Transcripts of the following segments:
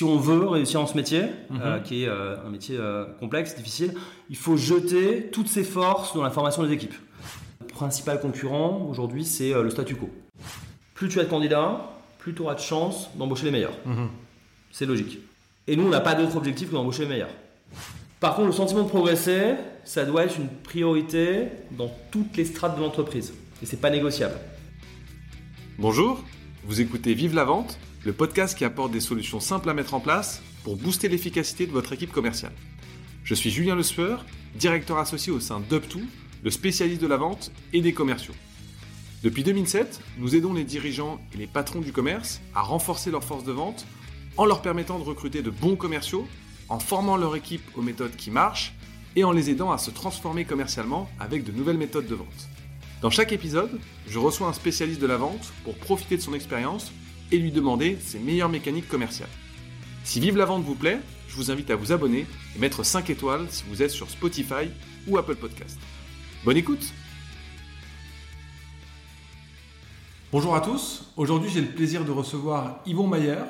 si on veut réussir dans ce métier, Mhm. euh, qui est euh, un métier euh, complexe, difficile, il faut jeter toutes ses forces dans la formation des équipes. Le principal concurrent aujourd'hui, c'est euh, le statu quo. Plus tu as de candidats, plus tu auras de chances d'embaucher les meilleurs. Mhm. C'est logique. Et nous, on n'a pas d'autre objectif que d'embaucher les meilleurs. Par contre, le sentiment de progresser, ça doit être une priorité dans toutes les strates de l'entreprise. Et c'est pas négociable. Bonjour, vous écoutez Vive la vente, le podcast qui apporte des solutions simples à mettre en place pour booster l'efficacité de votre équipe commerciale. Je suis Julien Le Sueur, directeur associé au sein d'UpTo, le spécialiste de la vente et des commerciaux. Depuis 2007, nous aidons les dirigeants et les patrons du commerce à renforcer leur force de vente en leur permettant de recruter de bons commerciaux, en formant leur équipe aux méthodes qui marchent et en les aidant à se transformer commercialement avec de nouvelles méthodes de vente. Dans chaque épisode, je reçois un spécialiste de la vente pour profiter de son expérience et lui demander ses meilleures mécaniques commerciales. Si Vive la vente vous plaît, je vous invite à vous abonner et mettre 5 étoiles si vous êtes sur Spotify ou Apple Podcast. Bonne écoute Bonjour à tous. Aujourd'hui, j'ai le plaisir de recevoir Yvon Mayer,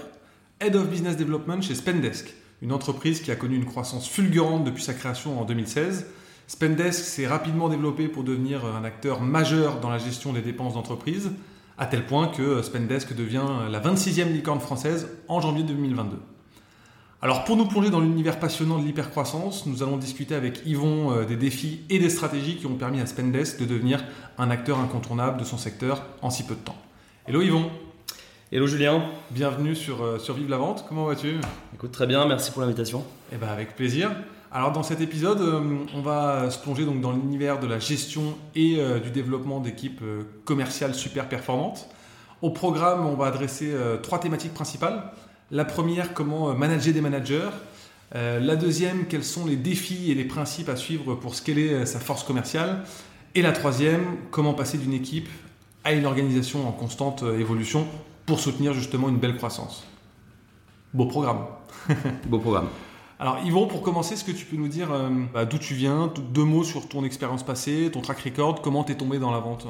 Head of Business Development chez Spendesk, une entreprise qui a connu une croissance fulgurante depuis sa création en 2016. Spendesk s'est rapidement développé pour devenir un acteur majeur dans la gestion des dépenses d'entreprise, à tel point que Spendesk devient la 26e licorne française en janvier 2022. Alors pour nous plonger dans l'univers passionnant de l'hypercroissance, nous allons discuter avec Yvon euh, des défis et des stratégies qui ont permis à Spendesk de devenir un acteur incontournable de son secteur en si peu de temps. Hello Yvon, Hello Julien. bienvenue sur, euh, sur Vive la Vente, comment vas-tu? Écoute, très bien, merci pour l'invitation. Eh ben avec plaisir. Alors dans cet épisode, euh, on va se plonger donc dans l'univers de la gestion et euh, du développement d'équipes euh, commerciales super performantes. Au programme, on va adresser trois thématiques principales. La première, comment manager des managers. La deuxième, quels sont les défis et les principes à suivre pour scaler sa force commerciale. Et la troisième, comment passer d'une équipe à une organisation en constante évolution pour soutenir justement une belle croissance. Beau programme. Beau programme. Alors Yvon, pour commencer, est-ce que tu peux nous dire euh, bah, d'où tu viens, deux mots sur ton expérience passée, ton track record, comment t'es tombé dans la vente?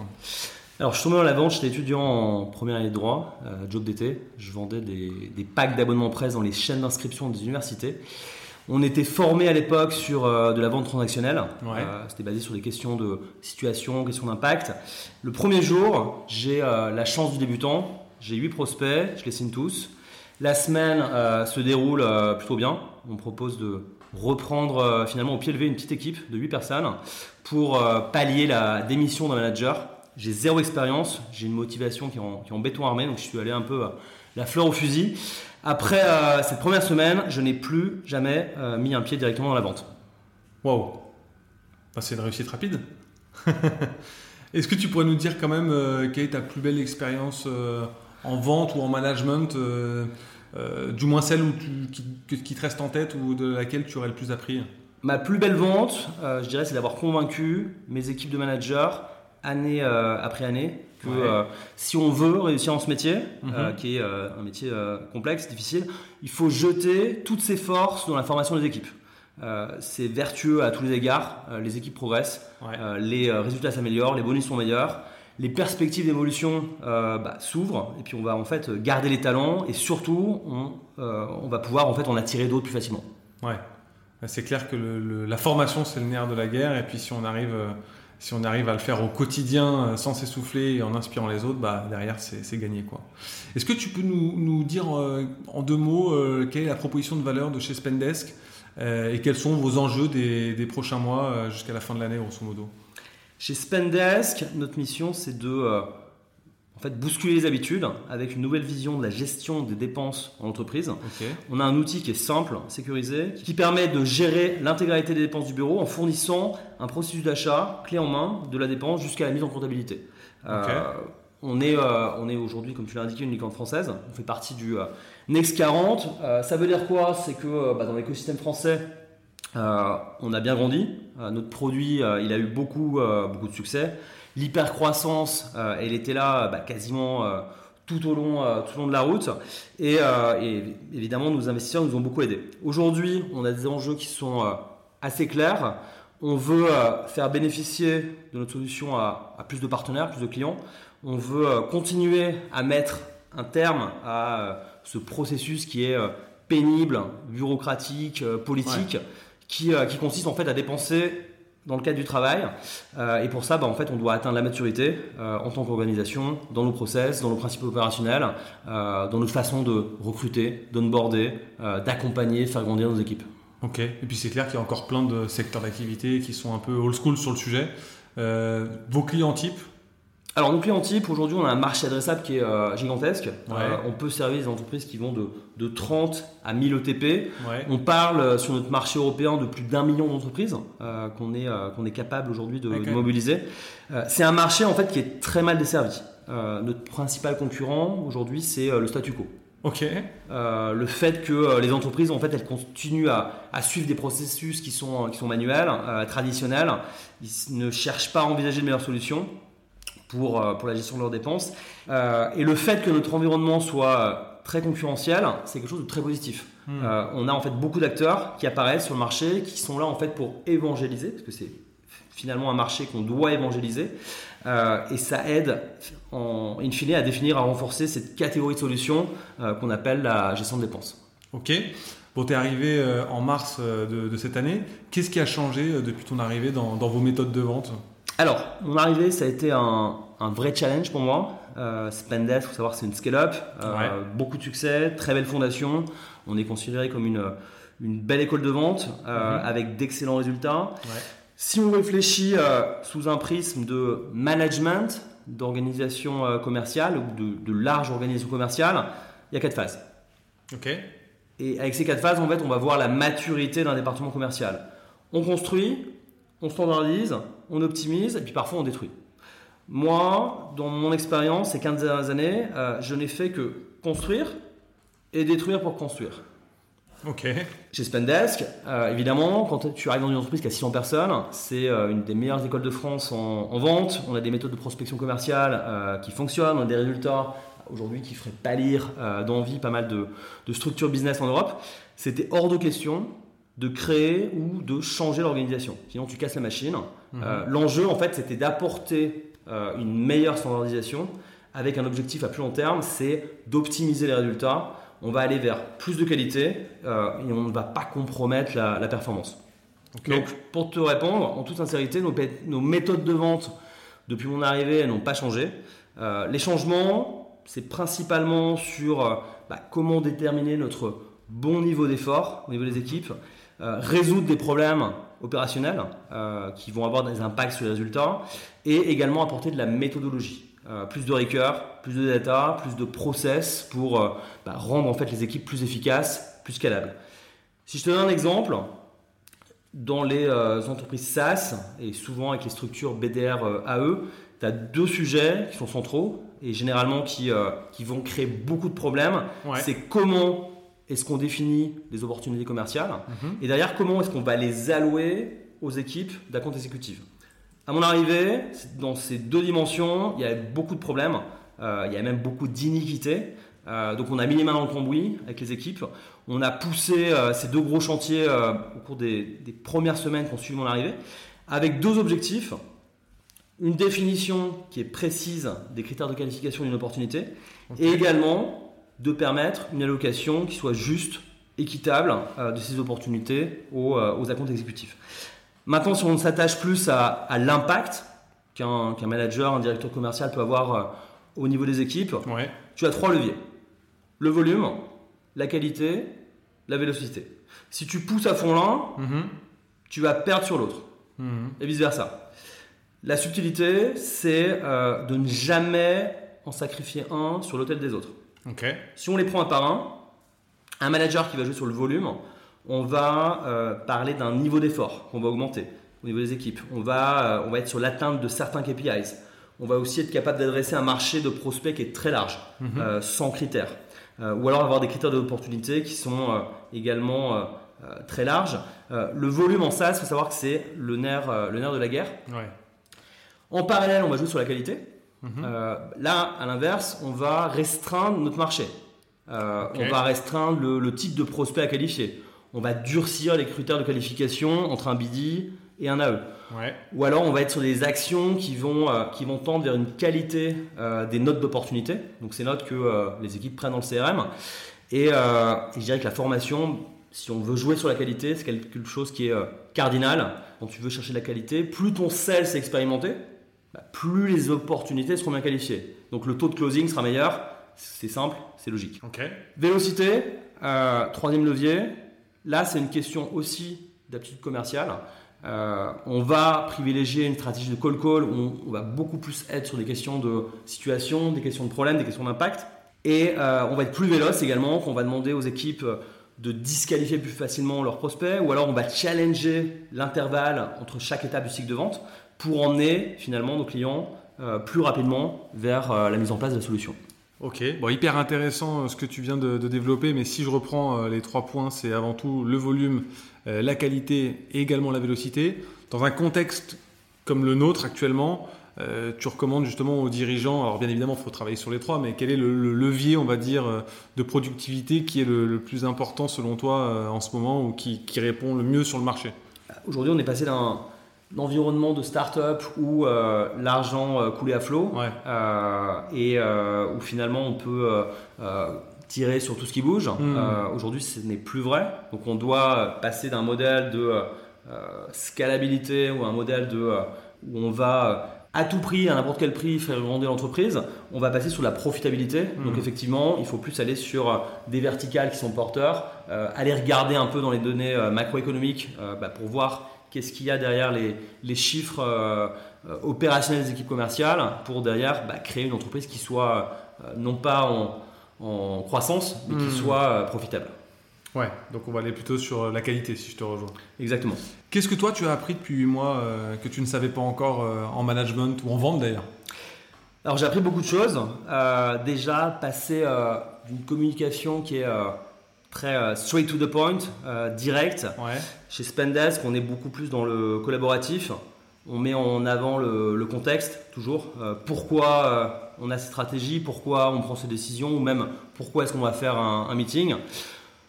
Alors, je suis tombé dans la vente, j'étais étudiant en première année de droit, euh, job d'été. Je vendais des, des packs d'abonnements presse dans les chaînes d'inscription des universités. On était formé à l'époque sur euh, de la vente transactionnelle. Ouais. Euh, C'était basé sur des questions de situation, questions d'impact. Le premier jour, j'ai la chance du débutant. J'ai 8 prospects, je les signe tous. La semaine euh, se déroule euh, plutôt bien. On propose de reprendre euh, finalement au pied levé une petite équipe de 8 personnes pour pallier la démission d'un manager. J'ai zéro expérience, j'ai une motivation qui est, en, béton armé, donc je suis allé un peu la fleur au fusil. Après cette première semaine, je n'ai plus jamais mis un pied directement dans la vente. Waouh Bah, C'est une réussite rapide. Est-ce que tu pourrais nous dire quand même quelle est ta plus belle expérience en vente ou en management, euh, du moins celle où tu, qui, te reste en tête ou de laquelle tu aurais le plus appris Ma plus belle vente, euh, je dirais, c'est d'avoir convaincu mes équipes de managers année euh, après année que Ouais. si on veut réussir dans ce métier, Mhm. qui est un métier complexe, difficile, il faut jeter toutes ses forces dans la formation des équipes. Euh, c'est vertueux à tous les égards, euh, les équipes progressent, Ouais. euh, les résultats s'améliorent, les bonus sont meilleurs, les perspectives d'évolution euh, bah, s'ouvrent, et puis on va en fait garder les talents, et surtout on, euh, on va pouvoir en fait en attirer d'autres plus facilement. Ouais. C'est clair que la formation, c'est le nerf de la guerre. Et puis, si on arrive, euh, si on arrive à le faire au quotidien sans s'essouffler et en inspirant les autres, bah, derrière, c'est gagné. quoi. Est-ce que tu peux nous, dire en deux mots quelle est la proposition de valeur de chez Spendesk et quels sont vos enjeux des, des prochains mois jusqu'à la fin de l'année, grosso modo? Chez Spendesk, notre mission, c'est de euh, en fait, bousculer les habitudes avec une nouvelle vision de la gestion des dépenses en entreprise. On a un outil qui est simple, sécurisé, qui permet de gérer l'intégralité des dépenses du bureau en fournissant un processus d'achat clé en main de la dépense jusqu'à la mise en comptabilité. Euh, on est, euh, on est aujourd'hui, comme tu l'as indiqué, une licorne française. On fait partie du euh, Next 40. Euh, ça veut dire quoi? C'est que bah, dans l'écosystème français, euh, on a bien grandi. Euh, notre produit, euh, il a eu beaucoup, beaucoup de succès. L'hypercroissance, elle était là bah, quasiment tout, au long, tout au long de la route. Et, évidemment, nos investisseurs nous ont beaucoup aidés. Aujourd'hui, on a des enjeux qui sont assez clairs. On veut faire bénéficier de notre solution à, plus de partenaires, plus de clients. On veut continuer à mettre un terme à ce processus qui est pénible, bureaucratique, politique, qui, qui consiste en fait à dépenser dans le cadre du travail. et pour ça, bah, en fait, on doit atteindre la maturité en tant qu'organisation, dans nos process, dans nos principes opérationnels, dans notre façon de recruter, d'onboarder, d'accompagner, faire grandir nos équipes. Ok, et puis c'est clair qu'il y a encore plein de secteurs d'activité qui sont un peu old school sur le sujet. Euh, vos clients types alors, nos clients types, aujourd'hui, on a un marché adressable qui est euh, gigantesque. Euh, on peut servir des entreprises qui vont de, de 30 à 1000 ETP. On parle sur notre marché européen de plus d'un million d'entreprises qu'on est, qu'on est capable aujourd'hui de, mobiliser. c'est un marché en fait qui est très mal desservi. notre principal concurrent aujourd'hui, c'est le statu quo. Ok. Euh, le fait que euh, les entreprises, en fait, elles continuent à, suivre des processus qui sont, qui sont manuels, euh, traditionnels. Ils ne cherchent pas à envisager de meilleures solutions pour, pour la gestion de leurs dépenses. et le fait que notre environnement soit très concurrentiel, c'est quelque chose de très positif. Hmm. on a en fait beaucoup d'acteurs qui apparaissent sur le marché, qui sont là en fait pour évangéliser, parce que c'est finalement un marché qu'on doit évangéliser. Euh, et ça aide, en, in fine, à définir, à renforcer cette catégorie de solutions euh, qu'on appelle la gestion de dépenses. Ok. Bon, tu es arrivé euh, en mars de, cette année. Qu'est-ce qui a changé depuis ton arrivée dans, vos méthodes de vente? Alors, mon arrivée, ça a été un, vrai challenge pour moi. Euh, Spendesk, il faut savoir, c'est une scale-up. Beaucoup de succès, très belle fondation. On est considéré comme une, une belle école de vente mhm. avec d'excellents résultats. Ouais. Si on réfléchit euh, sous un prisme de management, d'organisation euh, commerciale ou de, large organisation commerciale, il y a quatre phases. Ok. Et avec ces quatre phases, en fait, on va voir la maturité d'un département commercial. On construit, on standardise, on optimise et puis parfois on détruit. Moi, dans mon expérience ces 15 dernières années, euh, je n'ai fait que construire et détruire pour construire. Ok. Chez Spendesk, euh, évidemment, quand tu arrives dans une entreprise qui a 600 personnes, c'est euh, une des meilleures écoles de France en, vente. On a des méthodes de prospection commerciale qui fonctionnent, on a des résultats aujourd'hui qui feraient pâlir d'envie pas mal de, structures business en Europe. C'était hors de question de créer ou de changer l'organisation. Sinon, tu casses la machine. Mhm. L'enjeu, en fait, c'était d'apporter une meilleure standardisation avec un objectif à plus long terme, c'est d'optimiser les résultats on va aller vers plus de qualité euh, et on ne va pas compromettre la, performance. Donc, pour te répondre, en toute sincérité, nos, méthodes de vente depuis mon arrivée, elles n'ont pas changé. Euh, les changements, c'est principalement sur euh, bah, comment déterminer notre bon niveau d'effort au niveau des équipes, résoudre des problèmes opérationnels qui vont avoir des impacts sur les résultats et également apporter de la méthodologie. Euh, plus de rigueur, plus de data, plus de process pour euh, bah, rendre en fait les équipes plus efficaces, plus scalables. Si je te donne un exemple, dans les euh, entreprises SaaS et souvent avec les structures BDR AE, tu as deux sujets qui sont centraux et généralement qui, qui vont créer beaucoup de problèmes. C'est comment est-ce qu'on définit les opportunités commerciales mhm. et derrière comment est-ce qu'on va les allouer aux équipes d'account exécutive. À mon arrivée, dans ces deux dimensions, il y avait beaucoup de problèmes, euh, il y avait même beaucoup d'iniquités. Euh, donc on a mis les mains dans le cambouis avec les équipes. On a poussé euh, ces deux gros chantiers au cours des, premières semaines qui ont suivi mon arrivée, avec deux objectifs. Une définition qui est précise des critères de qualification d'une opportunité, et également de permettre une allocation qui soit juste, équitable de ces opportunités aux, aux accounts exécutifs. Maintenant, si on s'attache plus à, l'impact qu'un manager, un directeur commercial peut avoir euh, au niveau des équipes, tu as trois leviers. Le volume, la qualité, la vélocité. Si tu pousses à fond l'un, mhm. tu vas perdre sur l'autre. Mhm. Et vice-versa. La subtilité, c'est euh, de ne jamais en sacrifier un sur l'autel des autres. Si on les prend un par un, un manager qui va jouer sur le volume, on va euh, parler d'un niveau d'effort qu'on va augmenter au niveau des équipes. On va, euh, on va être sur l'atteinte de certains KPIs. On va aussi être capable d'adresser un marché de prospects qui est très large, mhm. euh, sans critères. ou alors avoir des critères d'opportunité qui sont également très larges. le volume en SaaS, il faut savoir que c'est le nerf, le nerf de la guerre. En parallèle, on va jouer sur la qualité. Mhm. là, à l'inverse, on va restreindre notre marché. On va restreindre le, le type de prospect à qualifier on va durcir les critères de qualification entre un BD et un AE. Ou alors on va être sur des actions qui vont, euh, qui vont tendre vers une qualité euh, des notes d'opportunité, donc ces notes que euh, les équipes prennent dans le CRM. Et euh, je dirais que la formation, si on veut jouer sur la qualité, c'est quelque chose qui est euh, cardinal. Quand tu veux chercher de la qualité, plus ton sales est expérimenté, bah, plus les opportunités seront bien qualifiées. Donc le taux de closing sera meilleur. C'est simple, c'est logique. Ok. Vélocité, euh, troisième levier. Là, c'est une question aussi d'aptitude commerciale. Euh, on va privilégier une stratégie de call call où on, on va beaucoup plus être sur des questions de situation, des questions de problème, des questions d'impact. Et euh, on va être plus véloce également, qu'on va demander aux équipes de disqualifier plus facilement leurs prospects, ou alors on va challenger l'intervalle entre chaque étape du cycle de vente pour emmener finalement nos clients euh, plus rapidement vers euh, la mise en place de la solution. Ok, bon, hyper intéressant euh, ce que tu viens de, de développer, mais si je reprends les trois points, c'est avant tout le volume, la qualité et également la vélocité. Dans un contexte comme le nôtre actuellement, euh, tu recommandes justement aux dirigeants, alors bien évidemment il faut travailler sur les trois, mais quel est le, le levier, on va dire, de productivité qui est le, le plus important selon toi euh, en ce moment ou qui, qui répond le mieux sur le marché? Aujourd'hui, on est passé d'un environnement de start-up où euh, l'argent euh, coulait à flot Ouais. euh, et où finalement on peut tirer sur tout ce qui bouge. Mm. Euh, Aujourd'hui, ce n'est plus vrai. Donc, on doit passer d'un modèle de scalabilité ou un modèle de, où on va à tout prix, à n'importe quel prix, faire grandir l'entreprise. On va passer sur la profitabilité. Donc, Mm. effectivement, il faut plus aller sur des verticales qui sont porteurs, euh, aller regarder un peu dans les données macroéconomiques euh, bah, pour voir qu'est-ce qu'il y a derrière les, les chiffres euh, opérationnels des équipes commerciales pour derrière bah, créer une entreprise qui soit euh, non pas en, en croissance, mais qui Mm. soit euh, profitable. Ouais, donc on va aller plutôt sur la qualité si je te rejoins. Exactement. Qu'est-ce que toi tu as appris depuis 8 mois que tu ne savais pas encore en management ou en vente d'ailleurs? Alors j'ai appris beaucoup de choses. Déjà, passer d'une communication qui est très euh, straight to the point, euh, direct. Ouais. Chez Spendesk, on est beaucoup plus dans le collaboratif. On met en avant le, le contexte, toujours. Euh, pourquoi on a cette stratégie, pourquoi on prend ces décisions, ou même pourquoi est-ce qu'on va faire un, un meeting.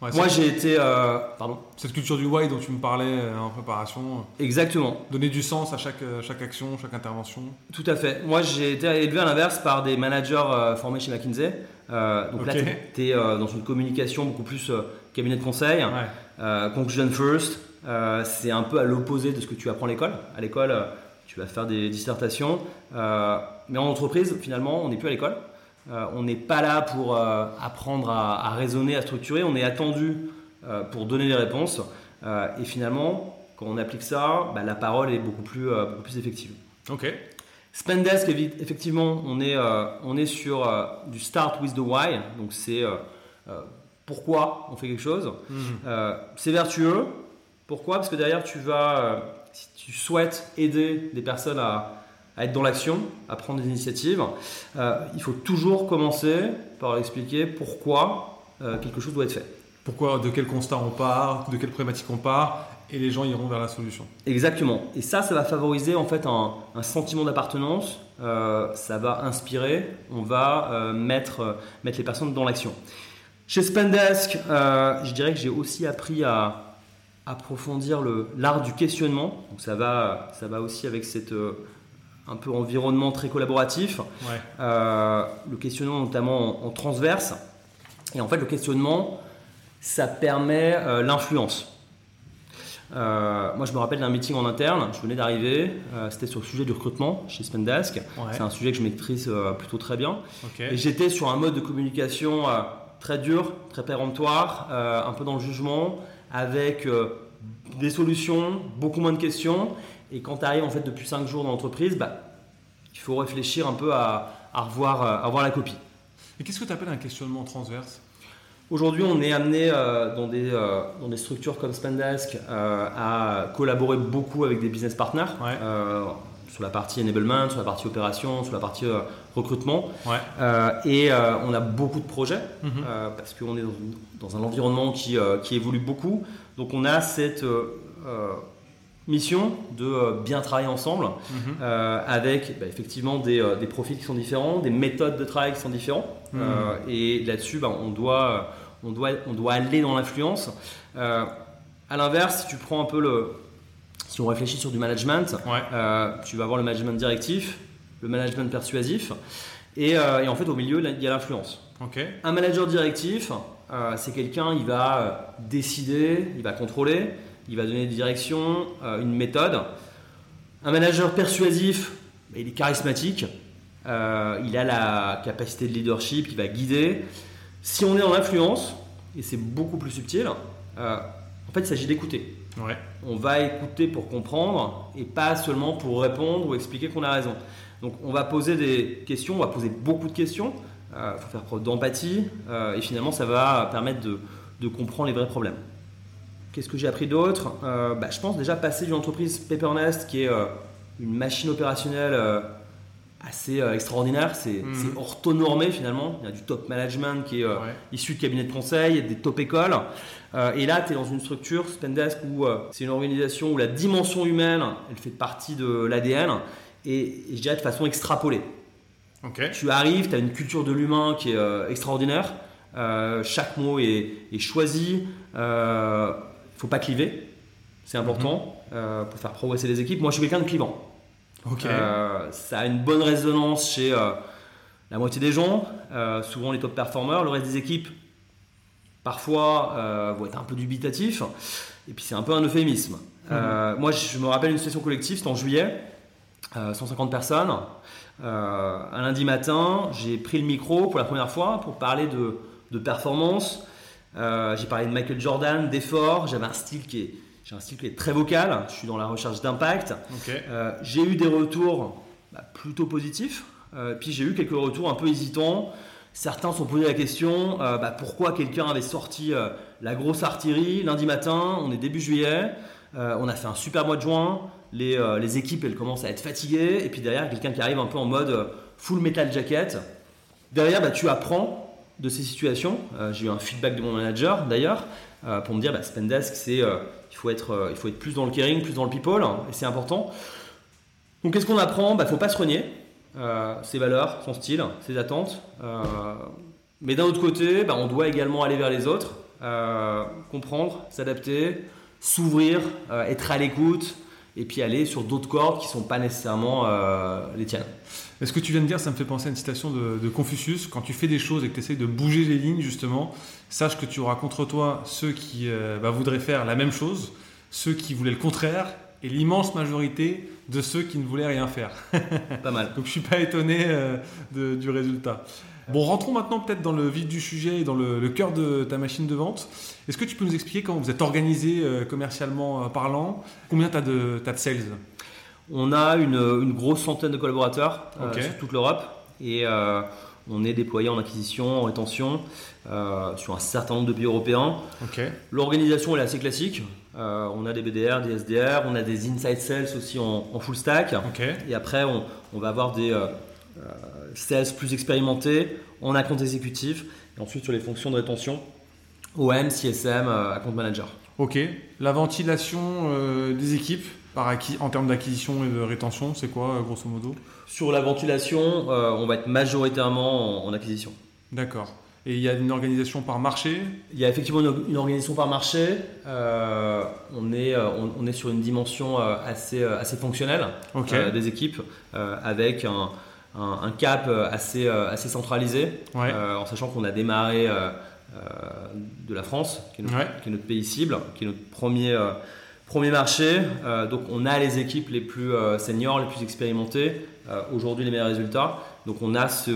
Ouais, Moi, j'ai été... euh, pardon cette culture du why dont tu me parlais euh, en préparation, euh, Exactement. donner du sens à chaque, chaque action, chaque intervention. Tout à fait. Moi, j'ai été élevé à l'inverse par des managers euh, formés chez McKinsey. Euh, donc là, tu es dans une communication beaucoup plus cabinet de conseil. Ouais. Conclusion first, c'est un peu à l'opposé de ce que tu apprends à l'école. À l'école, tu vas faire des dissertations. Mais en entreprise, finalement, on n'est plus à l'école. Euh, on n'est pas là pour euh, apprendre à, à raisonner, à structurer. On est attendu euh, pour donner des réponses. Et finalement, quand on applique ça, bah, la parole est beaucoup plus, beaucoup plus effective. Ok. Spendesk, effectivement, on est, on est sur du start with the why. Donc, c'est pourquoi on fait quelque chose. Mhm. C'est vertueux. Pourquoi? Parce que derrière, tu vas, si tu souhaites aider des personnes à, à être dans l'action, à prendre des initiatives, euh, il faut toujours commencer par expliquer pourquoi euh, quelque chose doit être fait. Pourquoi, de quel constat on part, de quelle problématique on part, et les gens iront vers la solution. Exactement. Et ça, ça va favoriser en fait un, un sentiment d'appartenance. Euh, ça va inspirer. On va mettre, mettre les personnes dans l'action. Chez Spendesk, je dirais que j'ai aussi appris à approfondir le- l'art du questionnement. Donc ça va, ça va aussi avec cet un peu environnement très collaboratif. Ouais. Euh, le questionnement notamment en, en transverse. Et en fait, le questionnement, ça permet euh, l'influence. Euh, moi, je me rappelle d'un meeting en interne. Je venais d'arriver. C'était sur le sujet du recrutement chez Spendesk. Ouais. C'est un sujet que je maîtrise plutôt très bien. Et j'étais sur un mode de communication très dur, très péremptoire, un peu dans le jugement, avec des solutions, beaucoup moins de questions. Et quand tu arrives en fait depuis 5 jours dans l'entreprise, bah, il faut réfléchir un peu à, à revoir, euh, à revoir la copie. Et qu'est-ce que tu appelles un questionnement transverse? Aujourd'hui, on est amené euh, dans, des, euh, dans des structures comme Spendesk euh, à collaborer beaucoup avec des business partners Ouais. sur la partie enablement, sur la partie opération, sur la partie recrutement. Ouais. Et on a beaucoup de projets Mhm. parce qu'on est dans, un environnement qui, qui évolue beaucoup. Donc on a cette mission de euh, bien travailler ensemble Mhm. euh, avec bah, effectivement des, euh, des profils qui sont différents, des méthodes de travail qui sont différents. Mhm. Et là-dessus, bah, on, doit, on, doit, on doit aller dans l'influence. À l'inverse, si tu prends un peu le... Si on réfléchit sur du management, Ouais. euh, tu vas avoir le management directif, le management persuasif, et, euh, et en fait au milieu, il y a l'influence. Un manager directif, euh, c'est quelqu'un, il va décider, il va contrôler, il va donner des directions, euh, une méthode. Un manager persuasif, bah, il est charismatique, euh, il a la capacité de leadership, il va guider. Si on est en influence, et c'est beaucoup plus subtil, euh, en fait, il s'agit d'écouter. Ouais. On va écouter pour comprendre et pas seulement pour répondre ou expliquer qu'on a raison. Donc on va poser des questions, on va poser beaucoup de questions, il faut faire preuve d'empathie euh, et finalement ça va permettre de, de comprendre les vrais problèmes. Qu'est-ce que j'ai appris d'autre? Euh, bah, Je pense déjà passer d'une entreprise Paper Nest qui est euh, une machine opérationnelle euh, assez extraordinaire, c'est c'est orthonormé finalement, il y a du top management qui est Ouais. issu de cabinets de conseil, des top écoles. Et là, tu es dans une structure, Spendesk, où c'est une organisation où la dimension humaine, elle fait partie de l'ADN, et, et je dirais de façon extrapolée. Tu arrives, tu as une culture de l'humain qui est extraordinaire, chaque mot est, est choisi, faut pas cliver, c'est important euh, pour faire progresser les équipes. Moi, je suis quelqu'un de clivant. Euh, ça a une bonne résonance chez euh, la moitié des gens, souvent les top performers. Le reste des équipes, parfois, vont être un peu dubitatifs. Et puis c'est un peu un euphémisme. Euh, moi, je me rappelle une session collective, c'était en juillet, euh, 150 personnes. Un lundi matin, j'ai pris le micro pour la première fois pour parler de, de performance. Euh, j'ai parlé de Michael Jordan, d'effort. J'avais un style qui est, j'ai un style qui est très vocal. Je suis dans la recherche d'impact. Euh, j'ai eu des retours bah, plutôt positifs, Euh, puis j'ai eu quelques retours un peu hésitants. Certains se sont posé la question bah, pourquoi quelqu'un avait sorti la grosse artillerie lundi matin, on est début juillet, on a fait un super mois de juin, les, les équipes elles commencent à être fatiguées, et puis derrière quelqu'un qui arrive un peu en mode full metal jacket. Derrière, bah, tu apprends de ces situations. Euh, j'ai eu un feedback de mon manager d'ailleurs euh, pour me dire bah, Spendesk, c'est euh, il faut être plus dans le caring, plus dans le people, hein, et c'est important. Donc qu'est-ce qu'on apprend? Il ne faut pas se renier. Ses valeurs, son style, ses attentes. Mais d'un autre côté, bah, on doit également aller vers les autres, comprendre, s'adapter, s'ouvrir, être à l'écoute, et puis aller sur d'autres cordes qui ne sont pas nécessairement les tiennes. Ce que tu viens de dire, ça me fait penser à une citation de, de Confucius. Quand tu fais des choses et que tu essayes de bouger les lignes, justement, sache que tu auras contre toi ceux qui euh, bah, voudraient faire la même chose, ceux qui voulaient le contraire, et l'immense majorité de ceux qui ne voulaient rien faire. Pas mal. Donc je suis pas étonné euh, de- du résultat. Bon, rentrons maintenant peut-être dans le vif du sujet et dans le, le cœur de ta machine de vente. Est-ce que tu peux nous expliquer comment vous êtes organisé euh, commercialement parlant? Combien tu as de, t'as de sales? On a une, une grosse centaine de collaborateurs euh, sur toute l'Europe et euh, on est déployé en acquisition, en rétention euh, sur un certain nombre de pays européens. L'organisation est assez classique. Euh, on a des BDR, des SDR, on a des inside sales aussi en, en full stack. Et après, on, on va avoir des euh, sales plus expérimentés en account exécutif et ensuite sur les fonctions de rétention, OM, CSM, account manager. Ok. La ventilation des équipes par acquis, en termes d'acquisition et de rétention, c'est quoi, euh, grosso modo Sur la ventilation, euh, on va être majoritairement en- en acquisition. D'accord. Et il y a une organisation par marché Il y a effectivement une, une organisation par marché. Euh, on, est, on, on est sur une dimension assez, assez fonctionnelle euh, des équipes, avec un, un- un cap assez, assez centralisé, Ouais. en sachant qu'on a démarré de la France, qui est notre, Ouais. qui est notre pays cible, qui est notre premier, premier marché. Euh, donc on a les équipes les plus euh, seniors, les plus expérimentées, euh, aujourd'hui les meilleurs résultats. Donc on a ce,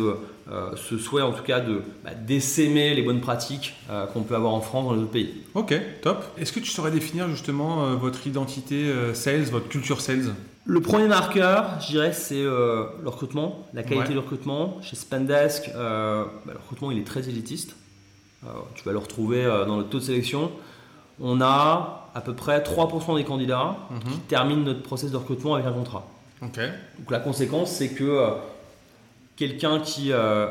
ce souhait en tout cas de bah, d'essaimer les bonnes pratiques qu'on peut avoir en France dans les autres pays. Ok, top. Est-ce que tu saurais définir justement votre identité sales, votre culture sales? Le premier marqueur, je dirais, c'est le recrutement, la qualité Ouais. du recrutement. Chez Spendesk, euh, bah, le recrutement il est très élitiste. Tu vas le retrouver dans notre taux de sélection. On a à peu près 3% des candidats qui terminent notre process de recrutement avec un contrat. Donc la conséquence, c'est que euh, quelqu'un qui euh,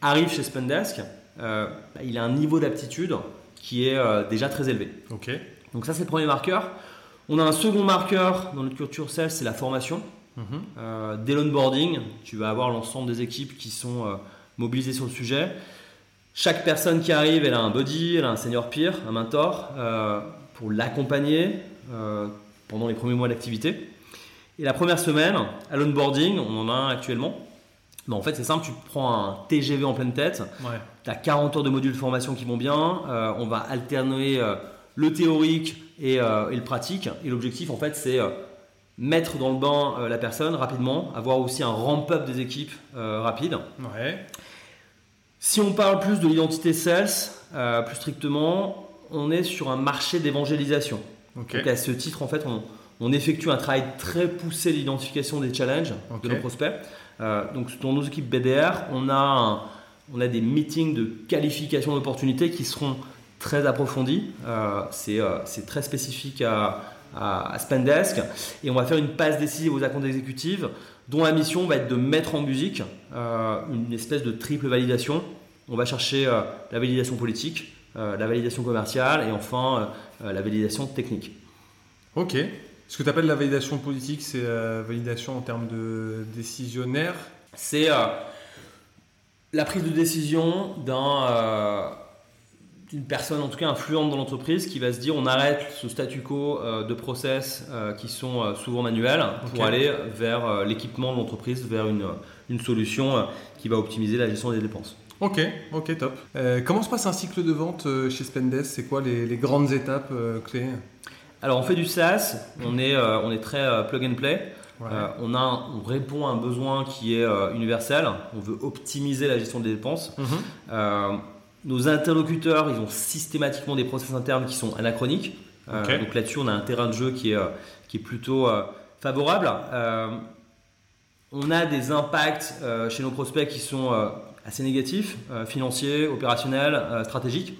arrive chez Spendesk, euh, bah, il a un niveau d'aptitude qui est déjà très élevé. Donc ça, c'est le premier marqueur. On a un second marqueur dans notre culture sales, c'est la formation. Mhm. Euh, dès l'onboarding, tu vas avoir l'ensemble des équipes qui sont mobilisées sur le sujet. Chaque personne qui arrive, elle a un buddy, elle a un senior peer, un mentor, euh, pour l'accompagner euh, pendant les premiers mois d'activité. Et la première semaine, à l'onboarding, on en a un actuellement, bah, En fait, c'est simple, tu prends un TGV en pleine tête, Ouais. tu as 40 heures de modules de formation qui vont bien, euh, on va alterner le théorique et, et le pratique, et l'objectif, en fait, c'est mettre dans le bain la personne rapidement, avoir aussi un ramp-up des équipes euh, rapide. Ouais. Si on parle plus de l'identité sales, euh, plus strictement, on est sur un marché d'évangélisation. Ok. Donc à ce titre, en fait, on, on effectue un travail très poussé d'identification des challenges de nos prospects. Euh, donc dans nos équipes BDR, on a, un- on a des meetings de qualification d'opportunités qui seront très approfondis. Euh, c'est, euh, c'est très spécifique à, à, Spendesk. Et on va faire une passe décisive aux accounts exécutives dont la mission va être de mettre en musique euh, une espèce de triple validation. On va chercher euh, la validation politique, euh, la validation commerciale et enfin la validation technique. Ok. Ce que tu appelles la validation politique, c'est la validation en termes de décisionnaire? C'est la prise de décision d'un, d'une personne, en tout cas influente dans l'entreprise, qui va se dire on arrête ce statu quo euh, de process euh, qui sont euh, souvent manuels pour aller vers l'équipement de l'entreprise, vers une, une solution qui va optimiser la gestion des dépenses. Ok, ok, top. Euh, comment se passe un cycle de vente chez Spendesk C'est quoi les, les grandes étapes euh, clés? Alors on fait du SaaS, on est, euh, on est très plug and play. Ouais. On, a, on répond à un besoin qui est universel. On veut optimiser la gestion des dépenses. Mhm. Nos interlocuteurs, ils ont systématiquement des process internes qui sont anachroniques. Euh, donc là-dessus, on a un terrain de jeu qui est, euh, qui est plutôt euh, favorable. On a des impacts chez nos prospects qui sont assez négatifs, financiers, opérationnels, stratégiques.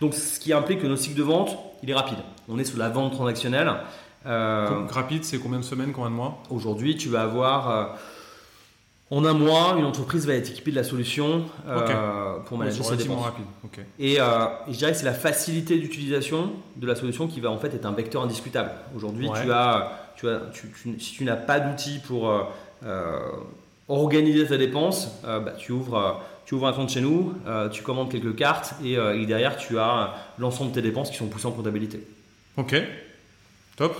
Donc ce qui implique que notre cycle de vente, il est rapide. On est sur la vente transactionnelle. Euh, Donc, rapide, c'est combien de semaines, combien de mois? Aujourd'hui, tu vas avoir en un mois, une entreprise va être équipée de la solution euh, pour manager ses dépenses. rapide. Et, euh, et je dirais que c'est la facilité d'utilisation de la solution qui va en fait être un vecteur indiscutable. Aujourd'hui, Ouais. tu as, tu as, tu- tu- si tu n'as pas d'outils pour euh, organiser tes dépenses, euh, bah, tu, ouvres, tu ouvres un compte chez nous, euh, tu commandes quelques cartes et, euh, et derrière tu as l'ensemble de tes dépenses qui sont poussées en comptabilité. Ok, top.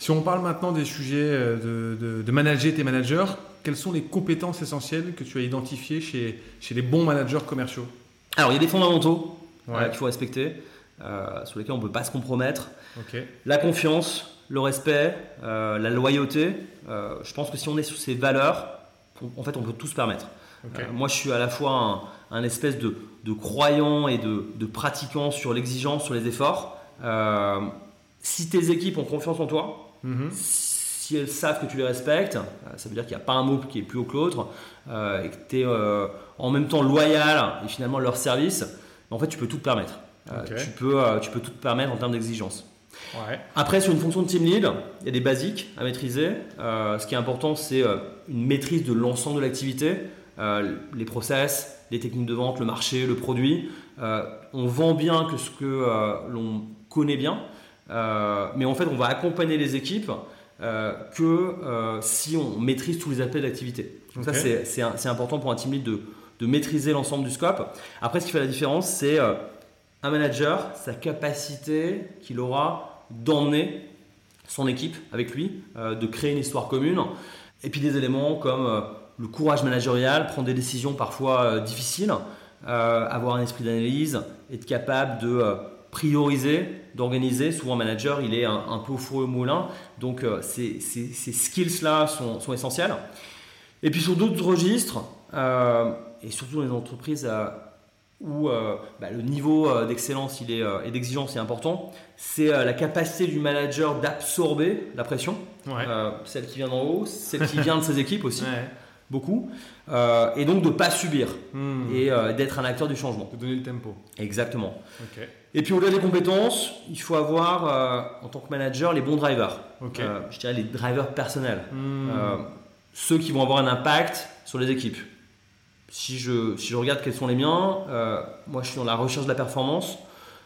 Si on parle maintenant des sujets de, de- de manager tes managers, quelles sont les compétences essentielles que tu as identifiées chez, chez les bons managers commerciaux Alors il y a des fondamentaux Ouais. euh, qu'il faut respecter, euh, sur lesquels on ne peut pas se compromettre. La confiance, le respect, euh, la loyauté. Je pense que si on est sur ces valeurs, on- en fait, on peut tout se permettre. Moi, je suis à la fois un, un espèce de, de croyant et de, de pratiquant sur l'exigence, sur les efforts. Si tes équipes ont confiance en toi, Mhm. Si elles savent que tu les respectes, euh, ça veut dire qu'il n'y a pas un mot qui est plus haut que l'autre, euh, et que tu es en même temps loyal et finalement leur service, en fait, tu peux tout te permettre. Euh, tu, peux, euh, tu peux tout te permettre en termes d'exigence. Ouais. Après, sur une fonction de team lead, il y a des basiques à maîtriser. Euh, ce qui est important, c'est euh, une maîtrise de l'ensemble de l'activité, euh, les process, les techniques de vente, le marché, le produit. Euh, on vend bien que ce que euh, l'on connaît bien, euh, mais en fait, on va accompagner les équipes euh, que euh, si on maîtrise tous les aspects de l'activité. Donc ça, c'est- un- important pour un team lead de, de maîtriser l'ensemble du scope. Après, ce qui fait la différence, c'est euh, un manager, sa capacité qu'il aura d'emmener son équipe avec lui, de créer une histoire commune, et puis des éléments comme le courage managérial, prendre des décisions parfois difficiles, avoir un esprit d'analyse, être capable de prioriser, d'organiser. Souvent, un manager, il est un, un peu au four et au moulin, donc euh, ces, ces- ces skills-là sont, sont essentiels. Et puis sur d'autres registres, euh, et surtout dans les entreprises euh, où bah, le niveau d'excellence il est, et d'exigence est important, c'est la capacité du manager d'absorber la pression, Ouais. celle qui vient d'en haut, celle qui vient de ses équipes aussi, Ouais. Beaucoup, euh, et donc de ne pas subir Hmm. et euh, d'être un acteur du changement. De donner le tempo. Exactement. Et puis au-delà des compétences, il faut avoir euh, en tant que manager les bons drivers. Ok. Euh, je dirais les drivers personnels. Hmm. Ceux qui vont avoir un impact sur les équipes. Si je, si je regarde quels sont les miens, moi je suis dans la recherche de la performance,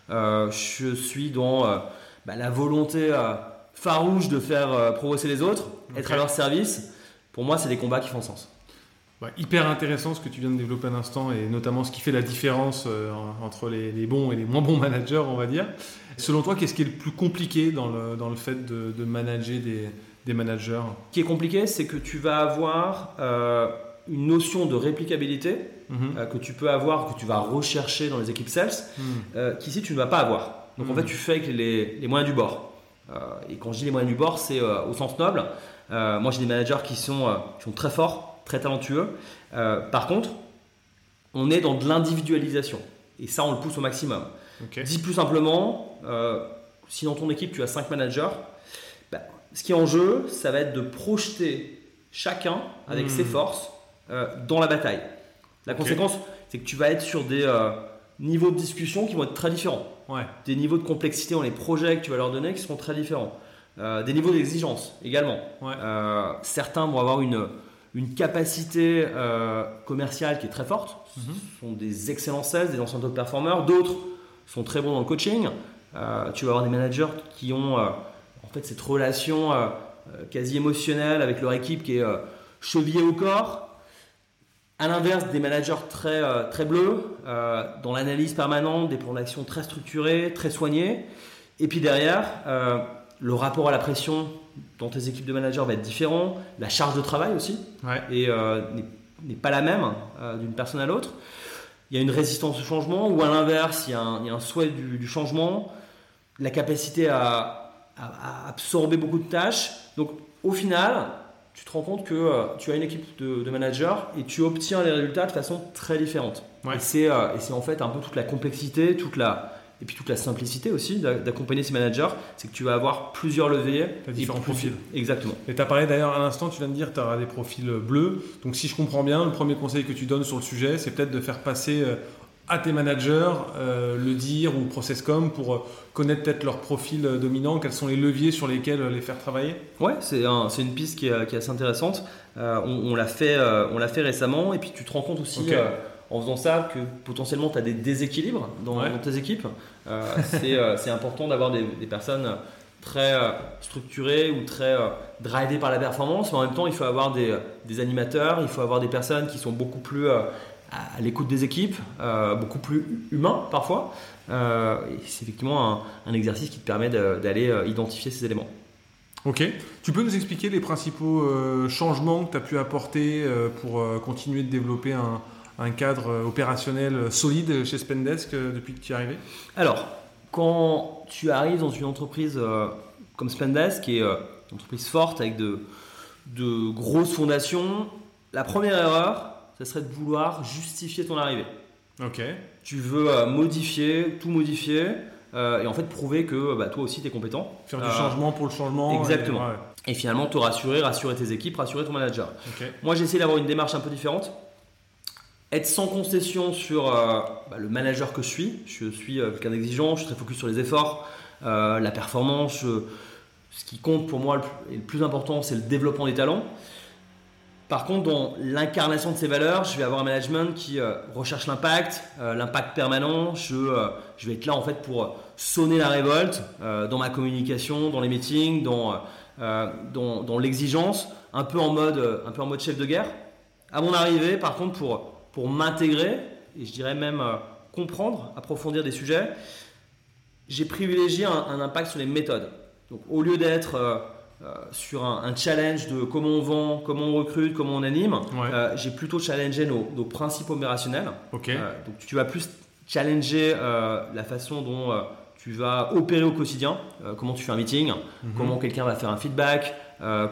je suis dans bah, la volonté farouche de faire progresser les autres, être à leur service. Pour moi, c'est des combats qui font sens. Hyper intéressant ce que tu viens de développer un instant et notamment ce qui fait la différence euh, en- entre les, les bons et les moins bons managers, on va dire. Selon toi, qu'est-ce qui est le plus compliqué dans le, dans le fait de, de manager des, des managers? Ce qui est compliqué, c'est que tu vas avoir euh, une notion de réplicabilité Mhm. euh, que tu peux avoir, que tu vas rechercher dans les équipes sales, Mhm. qu'ici tu ne vas pas avoir. Donc en Mhm. fait, tu fais avec les, les moyens du bord. Et quand je dis les moyens du bord, c'est au sens noble. Moi, j'ai des managers qui sont, qui sont très forts, très talentueux. Euh, par contre, on est dans de l'individualisation. Et ça, on le pousse au maximum. Ok. Dit plus simplement, euh, si dans ton équipe tu as 5 managers, bah, ce qui est en jeu, ça va être de projeter chacun avec Hmm. ses forces euh, dans la bataille. La conséquence, c'est que tu vas être sur des niveaux de discussion qui vont être très différents. Ouais. Des niveaux de complexité dans les projets que tu vas leur donner qui seront très différents. Euh, des niveaux d'exigence également. Ouais. Euh, certains vont avoir une, une capacité euh, commerciale qui est très forte. Mhm. Ce sont des excellents sales, des anciens top performers. D'autres sont très bons dans le coaching. Euh, tu vas avoir des managers qui ont euh, en fait cette relation quasi émotionnelle avec leur équipe qui est chevillée au corps. À l'inverse, des managers très, très bleus, dans l'analyse permanente, des plans d'action très structurés, très soignés. Et puis derrière, le rapport à la pression dans tes équipes de managers va être différent, la charge de travail aussi Ouais. et euh, n'est- pas la même euh, d'une personne à l'autre. Il y a une résistance au changement ou à l'inverse, il, y a un- il y a un souhait du, du changement, la capacité à, à- à absorber beaucoup de tâches. Donc au final, tu te rends compte que euh, tu as une équipe de, de managers et tu obtiens les résultats de façon très différente. Ouais. Et c'est en fait un peu toute la complexité, toute la, et puis toute la simplicité aussi d'a- d'accompagner ces managers, c'est que tu vas avoir plusieurs leviers. Et différents profils. Exactement. Et tu as parlé d'ailleurs à l'instant, tu viens de dire que tu auras des profils bleus. Donc si je comprends bien, le premier conseil que tu donnes sur le sujet, c'est peut-être de faire passer euh, à tes managers euh, le dire ou processcom pour euh, connaître peut-être leur profil euh, dominant, quels sont les leviers sur lesquels euh, les faire travailler. Ouais, c'est un- c'est une piste qui est, qui est assez intéressante. Euh, on on l'a fait, euh, on fait récemment et puis tu te rends compte aussi Ok. En faisant ça que potentiellement tu as des déséquilibres dans, Ouais. dans tes équipes. Euh, c'est euh, c'est important d'avoir des, des personnes très euh, structurées ou très drivées par la performance, mais en même temps il faut avoir des, des animateurs, il faut avoir des personnes qui sont beaucoup plus à l'écoute des équipes, beaucoup plus humains parfois. Et c'est effectivement un, un exercice qui te permet de- d'aller identifier ces éléments. Ok. Tu peux nous expliquer les principaux euh, changements que tu as pu apporter euh, pour euh, continuer de développer un, un cadre euh, opérationnel euh, solide chez Spendesk euh, depuis que tu es arrivé? Alors, quand tu arrives dans une entreprise comme Spendesk, qui est une entreprise forte avec de, de grosses fondations, la première erreur, ce serait de vouloir justifier ton arrivée. Ok. Tu veux modifier, tout modifier, euh, et en fait prouver que bah, toi aussi tu es compétent. Faire du Euh, changement pour le changement. exactement. et- ouais. Et finalement te rassurer, rassurer tes équipes, rassurer ton manager. Ok. Moi, j'ai essayé d'avoir une démarche un peu différente. Être sans concession sur euh, bah, le manager que je suis. Je suis euh, quelqu'un d'exigeant, je suis très focus sur les efforts, euh, la performance. ce qui compte pour moi et le plus important, c'est le développement des talents. Par contre, dans l'incarnation de ces valeurs, je vais avoir un management qui recherche l'impact, l'impact permanent. Je, vais être là en fait pour sonner la révolte dans ma communication, dans les meetings, dans, dans, l'exigence, un peu en mode, un peu en mode chef de guerre. À mon arrivée, par contre, pour, pour m'intégrer et je dirais même euh, comprendre, approfondir des sujets, j'ai privilégié un, un impact sur les méthodes. Donc, au lieu d'être euh, euh, sur un, un challenge de comment on vend, comment on recrute, comment on anime, Ouais. j'ai plutôt challengé nos, nos principes opérationnels. Donc tu vas plus challenger la façon dont tu vas opérer au quotidien, comment tu fais un meeting, Mhm. comment quelqu'un va faire un feedback,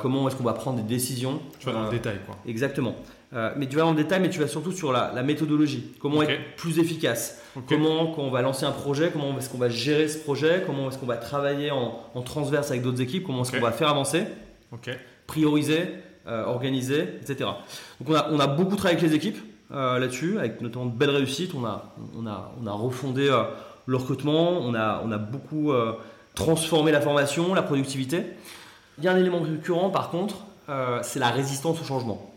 comment est-ce qu'on va prendre des décisions. Tu vas dans le détail, quoi. Exactement. Euh, mais tu vas dans le détail, mais tu vas surtout sur la, la méthodologie. Comment être plus efficace. Comment, quand on va lancer un projet, comment est-ce qu'on va gérer ce projet, comment est-ce qu'on va travailler en, en transverse avec d'autres équipes, comment est-ce qu'on va faire avancer, prioriser, euh, organiser, etc. Donc on a, on a beaucoup travaillé avec les équipes euh, là-dessus, avec notamment de belles réussites. On a, on a, on a refondé le recrutement, on a, on a beaucoup transformé la formation, la productivité. Il y a un élément récurrent par contre, c'est la résistance au changement.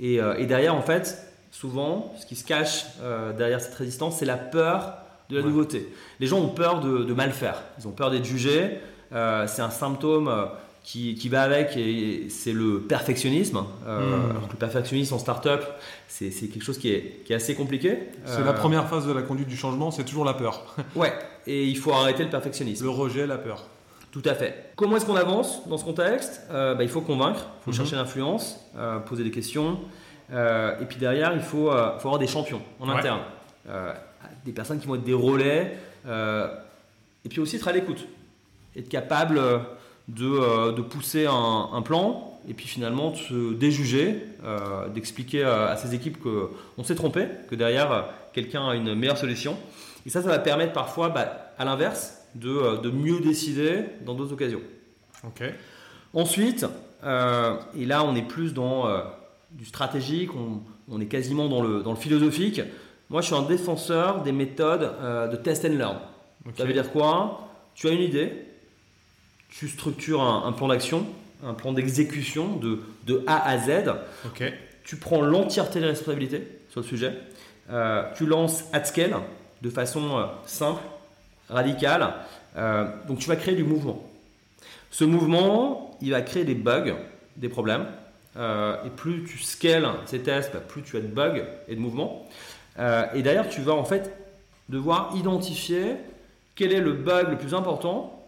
Et, euh, et derrière, en fait, souvent, ce qui se cache euh, derrière cette résistance, c'est la peur de la Ouais. nouveauté. Les gens ont peur de, de mal faire, ils ont peur d'être jugés. Euh, c'est un symptôme qui, qui va avec et c'est le perfectionnisme. Hmm. alors que le perfectionnisme en start-up, c'est c'est quelque chose qui est, qui est assez compliqué. C'est la première phase de la conduite du changement, c'est toujours la peur. Ouais, et il faut arrêter le perfectionnisme. Le rejet, la peur. Tout à fait. Comment est-ce qu'on avance dans ce contexte? Euh, bah, Il faut convaincre, il faut Mhm. chercher l'influence, euh, poser des questions, et puis derrière, il faut, faut avoir des champions en interne. des personnes qui vont être des relais. et puis aussi être à l'écoute. Être capable de, de pousser un, un, plan et puis finalement de se déjuger, d'expliquer à ses équipes qu'on s'est trompé, que derrière quelqu'un a une meilleure solution. Et ça, ça va permettre parfois, bah, à l'inverse, de, de, mieux décider dans d'autres occasions. Ok. Ensuite, euh, et là on est plus dans euh, du stratégique, on, est quasiment dans le, dans le, philosophique. Moi je suis un défenseur des méthodes euh, de test and learn. Ça veut dire quoi? Tu as une idée, tu structures un, plan d'action, un plan d'exécution de, de, A à Z. Tu prends l'entièreté des responsabilités sur le sujet. tu lances at scale de façon simple, radicale. donc tu vas créer du mouvement. Ce mouvement, il va créer des bugs, des problèmes. Euh, et plus tu scales ces tests, plus tu as de bugs et de mouvements. Euh, et d'ailleurs, tu vas en fait devoir identifier quel est le bug le plus important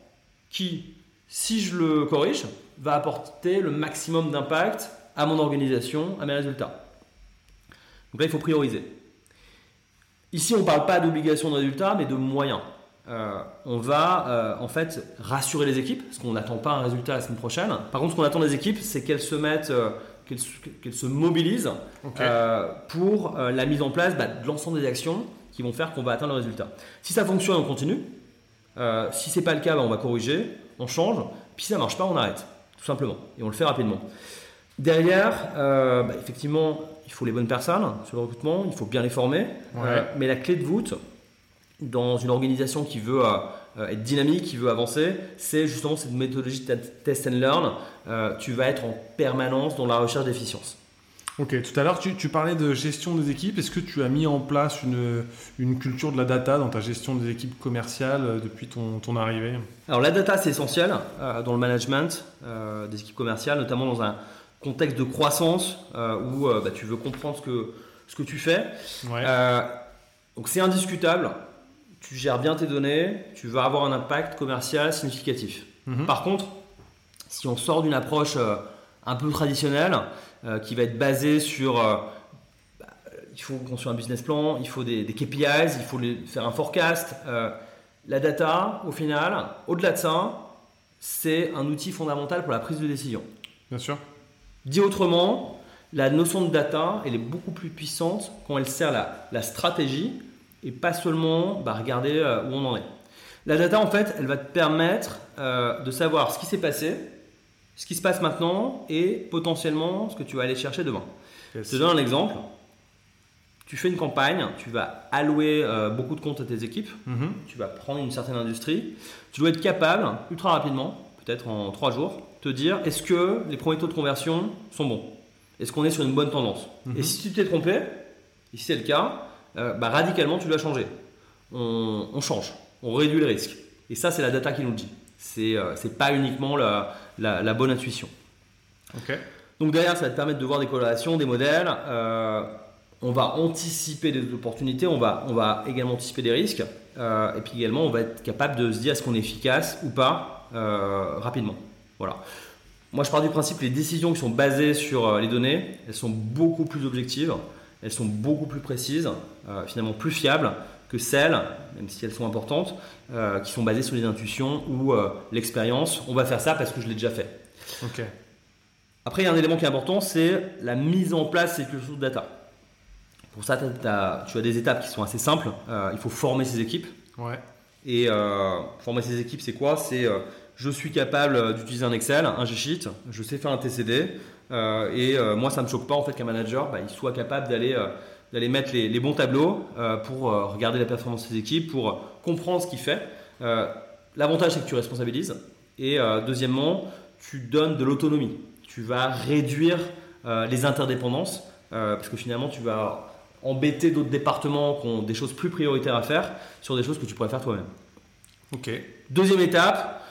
qui, si je le corrige, va apporter le maximum d'impact à mon organisation, à mes résultats. Donc là, il faut prioriser. Ici, on ne parle pas d'obligation de résultat, mais de moyens. Euh, on va euh, en fait rassurer les équipes, parce qu'on n'attend pas un résultat la semaine prochaine. Par contre, ce qu'on attend des équipes, c'est qu'elles se mettent, euh, qu'elles, se mobilisent pour la mise en place bah, de l'ensemble des actions qui vont faire qu'on va atteindre le résultat. Si ça fonctionne, on continue. si c'est pas le cas, bah, on va corriger, on change. Puis si ça marche pas, on arrête, tout simplement, et on le fait rapidement. Derrière, bah, effectivement, il faut les bonnes personnes sur le recrutement, il faut bien les former. mais la clé de voûte, dans une organisation qui veut euh, être dynamique, qui veut avancer, c'est justement cette méthodologie de test and learn. Euh, tu vas être en permanence dans la recherche d'efficience. Ok, tout à l'heure tu, parlais de gestion des équipes. Est-ce que tu as mis en place une, une, culture de la data dans ta gestion des équipes commerciales euh, depuis ton, ton arrivée? Alors la data c'est essentiel dans le management des équipes commerciales, notamment dans un contexte de croissance où bah, tu veux comprendre ce que, ce que tu fais. donc c'est indiscutable tu gères bien tes données, tu vas avoir un impact commercial significatif. Mhm. Par contre, si on sort d'une approche euh, un peu traditionnelle, euh, qui va être basée sur euh, bah, il faut construire un business plan, il faut des, KPIs, il faut faire un forecast. la data, au final, au-delà de ça, c'est un outil fondamental pour la prise de décision. Bien sûr. Dit autrement, la notion de data, elle est beaucoup plus puissante quand elle sert la, la stratégie et pas seulement bah, regarder euh, où on en est. La data, en fait, elle va te permettre euh, de savoir ce qui s'est passé, ce qui se passe maintenant et potentiellement ce que tu vas aller chercher demain. Je te donne un exemple. Tu fais une campagne, tu vas allouer euh, beaucoup de comptes à tes équipes, mhm. tu vas prendre une certaine industrie, tu dois être capable, ultra rapidement, peut-être en trois jours, te dire est-ce que les premiers taux de conversion sont bons? Est-ce qu'on est sur une bonne tendance? Et mhm. si tu t'es trompé, et si c'est le cas, euh, bah, radicalement, tu dois changer. On, change, on réduit le risque. Et ça, c'est la data qui nous le dit. C'est euh, pas uniquement la, la, bonne intuition. Donc derrière, ça va te permettre de voir des corrélations, des modèles. Euh, on va anticiper des opportunités, on va, on va également anticiper des risques. et puis également, on va être capable de se dire est-ce qu'on est efficace ou pas rapidement. Voilà. Moi, je pars du principe que les décisions qui sont basées sur les données, elles sont beaucoup plus objectives elles sont beaucoup plus précises, euh, finalement plus fiables que celles, même si elles sont importantes, euh, qui sont basées sur les intuitions ou euh, l'expérience. On va faire ça parce que je l'ai déjà fait. Après, il y a un élément qui est important, c'est la mise en place de ces de data. Pour ça, tu as des étapes qui sont assez simples. il faut former ces équipes. Ouais. Et former ces équipes, c'est quoi? C'est je suis capable d'utiliser un Excel, un G-Sheet, je sais faire un TCD, et euh, moi, ça ne me choque pas en fait qu'un manager bah, il soit capable d'aller euh, d'aller mettre les, bons tableaux pour regarder la performance de ses équipes, pour comprendre ce qu'il fait. L'avantage, c'est que tu responsabilises. Et deuxièmement, tu donnes de l'autonomie. Tu vas réduire les interdépendances, parce que finalement, tu vas embêter d'autres départements qui ont des choses plus prioritaires à faire sur des choses que tu pourrais faire toi-même. Ok. Deuxième étape,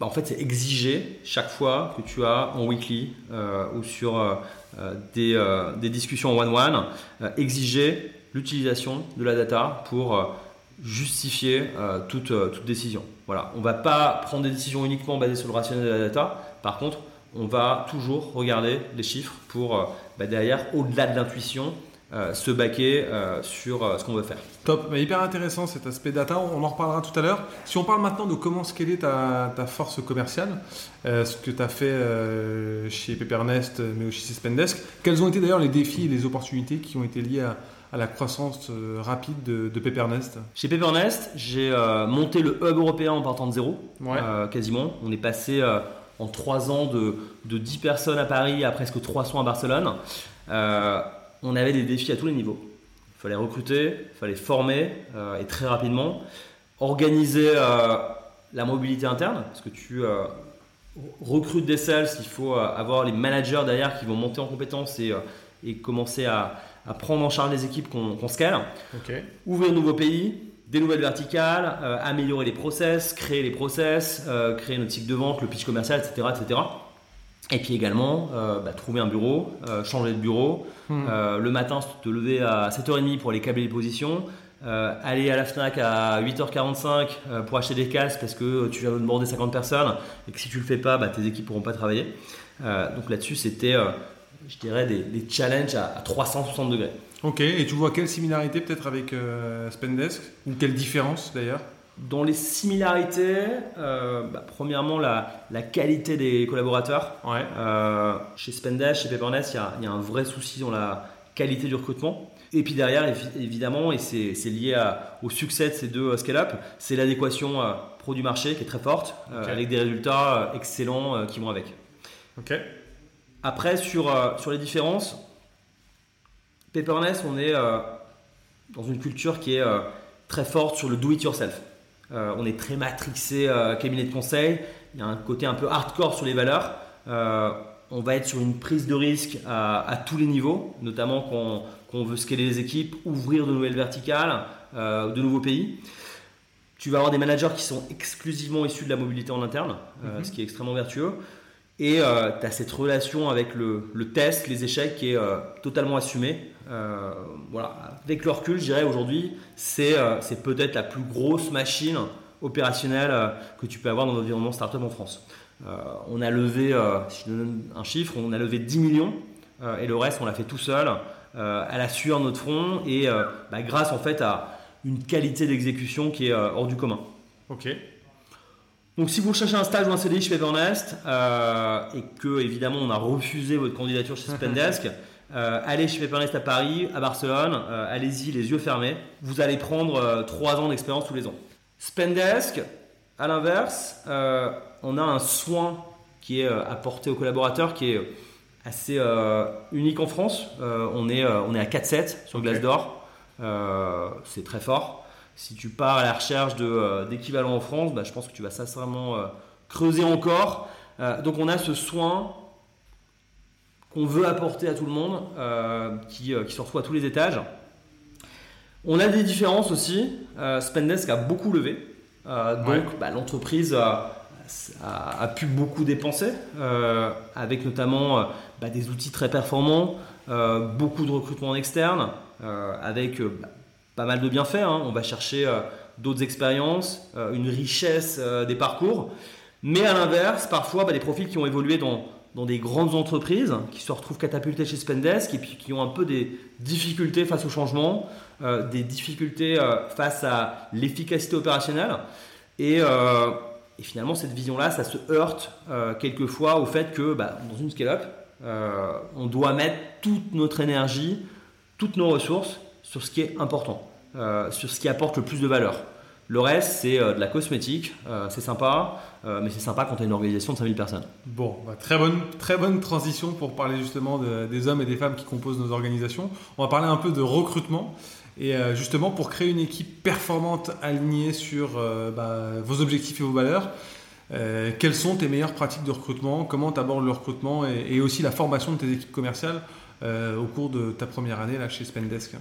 bah, en fait, c'est exiger chaque fois que tu as en weekly euh, ou sur euh, euh, des, discussions en one-one, exiger l'utilisation de la data pour justifier toute, toute, décision. Voilà. On ne va pas prendre des décisions uniquement basées sur le rationnel de la data. Par contre, on va toujours regarder les chiffres pour bah, derrière, au-delà de l'intuition, se baquer sur ce qu'on veut faire. Top, mais hyper intéressant cet aspect data, on en reparlera tout à l'heure. Si on parle maintenant de comment scaler ta, ta force commerciale, ce que tu as fait chez Pepernest, mais aussi chez Spendesk, quels ont été d'ailleurs les défis et les opportunités qui ont été liés à, à la croissance euh, rapide de, de Pepernest Chez Pepernest, j'ai euh, monté le hub européen en partant de zéro, euh, quasiment. On est passé en trois ans de, de, 10 personnes à Paris à presque 300 à Barcelone. On avait des défis à tous les niveaux. Il fallait recruter, il fallait former et très rapidement. Organiser la mobilité interne, parce que tu recrutes des sales, il faut avoir les managers derrière qui vont monter en compétences et, et commencer à, à prendre en charge les équipes qu'on scale, ouvrir de nouveaux pays, des nouvelles verticales, euh, améliorer les process, créer les process, euh, créer notre cycle de vente, le pitch commercial, etc. etc. Et puis également, euh, bah, trouver un bureau, changer de bureau. Hmm. le matin, te lever à 7h30 pour aller câbler les positions. aller à la FNAC à 8h45 pour acheter des casques parce que tu viens de demander 50 personnes et que si tu le fais pas, bah, tes équipes pourront pas travailler. donc là-dessus, c'était je dirais, des, challenges à, 360 degrés. Ok, et tu vois quelle similarité peut-être avec euh, Spendesk Ou quelle différence d'ailleurs? Dans les similarités, euh, bah, premièrement, la, qualité des collaborateurs. Ouais. Euh, chez Spendesk, chez Pepernest, il y, a un vrai souci dans la qualité du recrutement. Et puis derrière, évidemment, et c'est lié au succès de ces deux scale-up, c'est l'adéquation produit-marché qui est très forte, avec des résultats excellents qui vont avec. Après, sur, euh, sur les différences, Peperness, on est euh, dans une culture qui est euh, très forte sur le do-it-yourself. On est très matrixé cabinet de conseil. Il y a un côté un peu hardcore sur les valeurs. on va être sur une prise de risque à, tous les niveaux, notamment quand, on veut scaler les équipes, ouvrir de nouvelles verticales, de nouveaux pays. Tu vas avoir des managers qui sont exclusivement issus de la mobilité en interne, mhm. ce qui est extrêmement vertueux. Et euh, tu as cette relation avec le, test, les échecs qui est euh, totalement assumée. Euh, voilà. Avec le recul, je dirais aujourd'hui, c'est peut-être la plus grosse machine opérationnelle que tu peux avoir dans l'environnement startup en France. on a levé, si je donne un chiffre, on a levé 10 millions et le reste, on l'a fait tout seul, à la sueur de notre front et bah, grâce en fait à une qualité d'exécution qui est hors du commun. Ok. Donc si vous cherchez un stage ou un CDI chez Pepernest euh, et que évidemment on a refusé votre candidature chez Spendesk, euh, allez chez Pepernest à Paris, à Barcelone, euh, allez-y les yeux fermés. Vous allez prendre 3 ans d'expérience tous les ans. Spendesk, à l'inverse, on a un soin qui est apporté aux collaborateurs qui est assez unique en France. on, est, on est à 4-7 sur Glace d'Or. c'est très fort si tu pars à la recherche euh, d'équivalents en France, bah, je pense que tu vas sincèrement euh, creuser encore. Euh, donc on a ce soin qu'on veut apporter à tout le monde, qui, qui, se retrouve à tous les étages. On a des différences aussi. Spendesk a beaucoup levé. donc bah, l'entreprise a, pu beaucoup dépenser, avec notamment bah, des outils très performants, beaucoup de recrutement en externe, avec pas mal de bienfaits. Hein. On va chercher euh, d'autres expériences, euh, une richesse euh, des parcours. Mais à l'inverse, parfois, bah, des profils qui ont évolué dans, dans des grandes entreprises, qui se retrouvent catapultés chez Spendesk et puis qui ont un peu des difficultés face au changement, des difficultés face à l'efficacité opérationnelle. Et, finalement, cette vision-là, ça se heurte quelquefois au fait que bah, dans une scale-up, on doit mettre toute notre énergie, toutes nos ressources sur ce qui est important. Euh, sur ce qui apporte le plus de valeur. Le reste, c'est euh, de la cosmétique, euh, c'est sympa, mais c'est sympa quand tu as une organisation de 5000 personnes. Bon, bah, très, bonne, très bonne transition pour parler justement des hommes et des femmes qui composent nos organisations. On va parler un peu de recrutement. Et justement, pour créer une équipe performante alignée sur bah, vos objectifs et vos valeurs, quelles sont tes meilleures pratiques de recrutement? Comment tu abordes le recrutement et, aussi la formation de tes équipes commerciales au cours de ta première année là, chez Spendesk?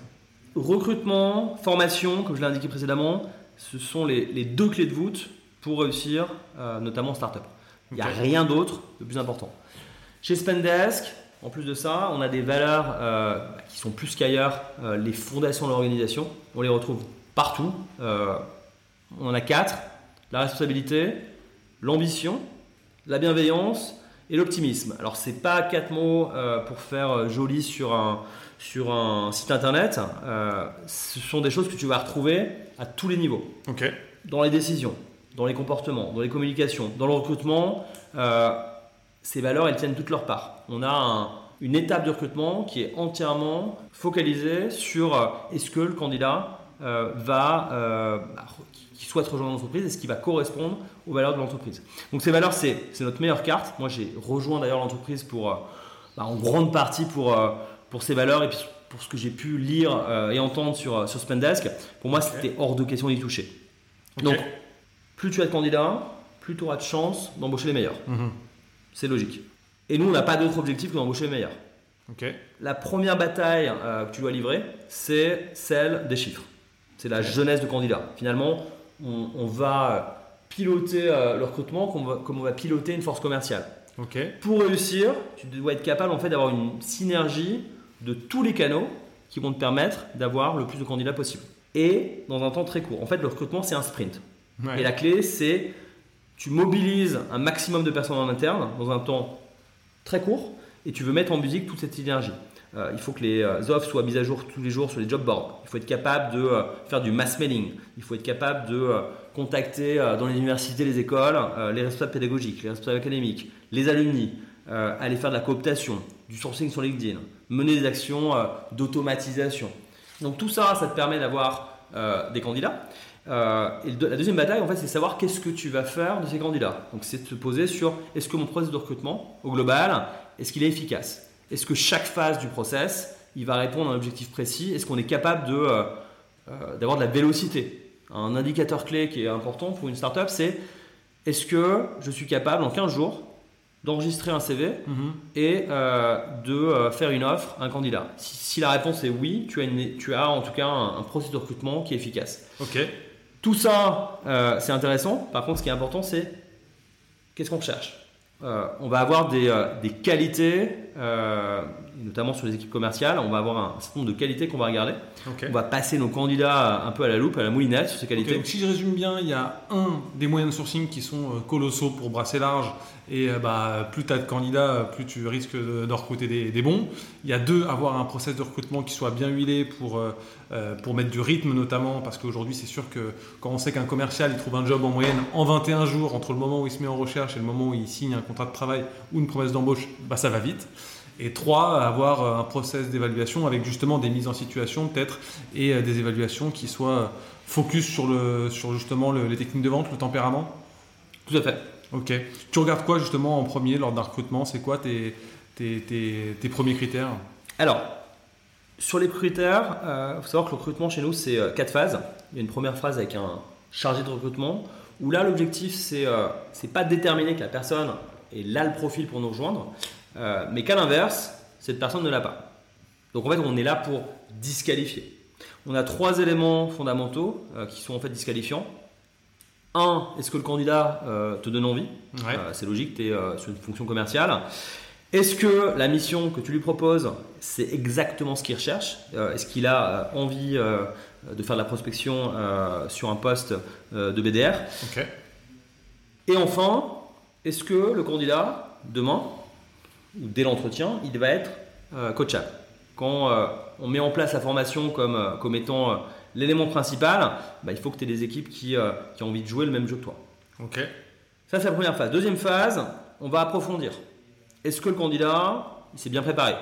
Recrutement, formation, comme je l'ai indiqué précédemment, ce sont les, deux clés de voûte pour réussir, euh, notamment en startup. Il n'y a rien d'autre de plus important. Chez Spendesk, en plus de ça, on a des valeurs euh, qui sont plus qu'ailleurs euh, les fondations de l'organisation. On les retrouve partout. on en a quatre la responsabilité, l'ambition, la bienveillance et l'optimisme. Alors c'est pas quatre mots pour faire joli sur un, sur un site internet. Euh, ce sont des choses que tu vas retrouver à tous les niveaux. Dans les décisions, dans les comportements, dans les communications, dans le recrutement, ces valeurs elles tiennent toutes leur part. On a un, une étape de recrutement qui est entièrement focalisée sur euh, est-ce que le candidat euh, va, euh, bah, qui souhaite rejoindre l'entreprise, est-ce qu'il va correspondre aux valeurs de l'entreprise. Donc ces valeurs, c'est notre meilleure carte. Moi, j'ai rejoint d'ailleurs l'entreprise pour, bah, en grande partie pour, pour ces valeurs et puis pour ce que j'ai pu lire et entendre sur, sur Spendesk. Pour moi, c'était hors de question d'y toucher. Donc, plus tu as de candidats, plus tu auras de chances d'embaucher les meilleurs. Mhm. C'est logique. Et nous, on n'a pas d'autre objectif que d'embaucher les meilleurs. La première bataille euh, que tu dois livrer, c'est celle des chiffres. C'est la jeunesse de candidat. Finalement, on, va piloter euh, le recrutement comme on, va, piloter une force commerciale. Pour réussir, tu dois être capable en fait, d'avoir une synergie de tous les canaux qui vont te permettre d'avoir le plus de candidats possible. Et dans un temps très court. En fait, le recrutement, c'est un sprint. Et la clé, c'est tu mobilises un maximum de personnes en interne dans un temps très court et tu veux mettre en musique toute cette énergie. Euh, il faut que les euh, offres soient mises à jour tous les jours sur les job boards. Il faut être capable de euh, faire du mass mailing. Il faut être capable de contacter dans les universités, les écoles, les responsables pédagogiques, les responsables académiques, les alumni, aller faire de la cooptation, du sourcing sur LinkedIn, mener des actions d'automatisation. Donc tout ça, ça te permet d'avoir des candidats. et la deuxième bataille, en fait, c'est savoir qu'est-ce que tu vas faire de ces candidats. Donc, c'est de se poser sur est-ce que mon processus de recrutement, au global, est-ce qu'il est efficace? Est-ce que chaque phase du process, il va répondre à un objectif précis? Est-ce qu'on est capable euh, euh, d'avoir de, la vélocité? Un indicateur clé qui est important pour une startup, c'est est-ce que je suis capable en 15 jours d'enregistrer un CV mhm. et euh, de faire une offre à un candidat si, la réponse est oui, tu as, tu as en tout cas un, processus de recrutement qui est efficace. Ok. Tout ça, c'est intéressant. Par contre, ce qui est important, c'est qu'est-ce qu'on cherche euh, on va avoir des, euh, qualités, euh, notamment sur les équipes commerciales, on va avoir un certain nombre de qualités qu'on va regarder. On va passer nos candidats un peu à la loupe, à la moulinette sur ces qualités. Donc, si je résume bien, il y a un des moyens de sourcing qui sont colossaux pour brasser large et bah, plus tu as de candidats, plus tu risques de, recruter des, bons. Il y a deux, avoir un process de recrutement qui soit bien huilé pour, pour mettre du rythme notamment, parce qu'aujourd'hui c'est sûr que quand on sait qu'un commercial il trouve un job en moyenne en 21 jours entre le moment où il se met en recherche et le moment où il signe un contrat de travail ou une promesse d'embauche, bah, ça va vite. Et trois, avoir euh, un process d'évaluation avec justement des mises en situation peut-être et euh, des évaluations qui soient focus sur, le, sur justement les techniques de vente, le tempérament Tout à fait. Ok. Tu regardes quoi justement en premier lors d'un recrutement? C'est quoi tes, tes, tes, premiers critères? Alors, sur les critères, il euh, faut savoir que le recrutement chez nous, c'est quatre phases. Il y a une première phase avec un chargé de recrutement, où là, l'objectif, c'est n'est pas de déterminer que la personne et là le profil pour nous rejoindre, euh, mais qu'à l'inverse, cette personne ne l'a pas. Donc en fait, on est là pour disqualifier. On a trois éléments fondamentaux euh, qui sont en fait disqualifiants. Un, est-ce que le candidat euh, te donne envie C'est logique, tu es sur une fonction commerciale. Est-ce que la mission que tu lui proposes, c'est exactement ce qu'il recherche Est-ce qu'il a envie de faire de la prospection sur un poste de BDR Et enfin, est-ce que le candidat, demain, ou dès l'entretien, il va être euh, coachable Quand euh, on met en place la formation comme, euh, comme étant l'élément principal, bah, il faut que tu aies des équipes qui, qui, ont envie de jouer le même jeu que toi. Ok. Ça, c'est la première phase. Deuxième phase, on va approfondir. Est-ce que le candidat s'est bien préparé?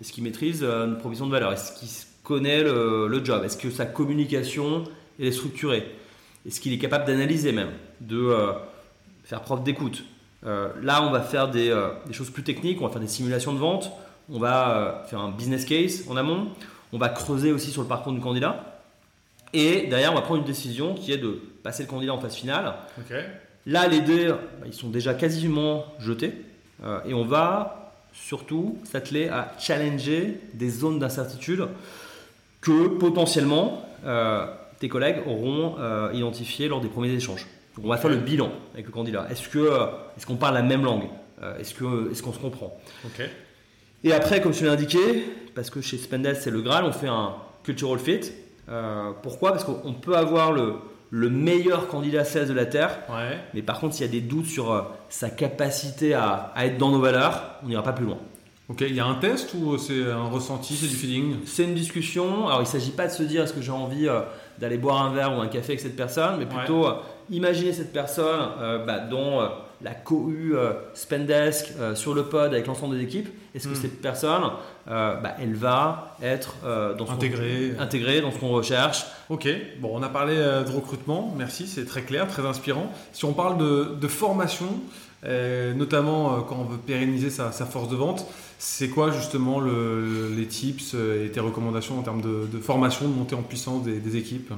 Est-ce qu'il maîtrise une provision de valeur? Est-ce qu'il connaît le, le job? Est-ce que sa communication est structurée? Est-ce qu'il est capable d'analyser même, de faire preuve d'écoute? Là, on va faire euh, des, choses plus techniques, on va faire des simulations de vente, on va euh, faire un business case en amont, on va creuser aussi sur le parcours du candidat. Et derrière, on va prendre une décision qui est de passer le candidat en phase finale. Là, les dés, bah, ils sont déjà quasiment jetés. et on va surtout s'atteler à challenger des zones d'incertitude que potentiellement tes collègues auront identifiées lors des premiers échanges on va faire le bilan avec le candidat. Est-ce que euh, est-ce qu'on parle la même langue euh, Est-ce que est-ce qu'on se comprend? Et après, comme je l'ai indiqué, parce que chez Spendel c'est le Graal, on fait un cultural fit. Euh, pourquoi? Parce qu'on peut avoir le, le meilleur candidat sales de la Terre. Ouais. Mais par contre, s'il y a des doutes sur euh, sa capacité à, à être dans nos valeurs, on n'ira pas plus loin. Ok, il y a un test ou c'est un ressenti, c'est du feeling? C'est une discussion. Alors, il ne s'agit pas de se dire est-ce que j'ai envie euh, d'aller boire un verre ou un café avec cette personne, mais plutôt imaginer cette personne euh, bah, dans euh, la cohue euh, Spendesk euh, sur le pod avec l'ensemble des équipes. Est-ce que Hmm. cette personne, euh, bah, elle va être dans intégrée dans ce qu'on recherche? Ok, bon, on a parlé de recrutement, merci, c'est très clair, très inspirant. Si on parle de, de formation, notamment quand on veut pérenniser sa, sa force de vente, c'est quoi justement le- les tips et tes recommandations en termes de, de formation, de montée en puissance des, des équipes?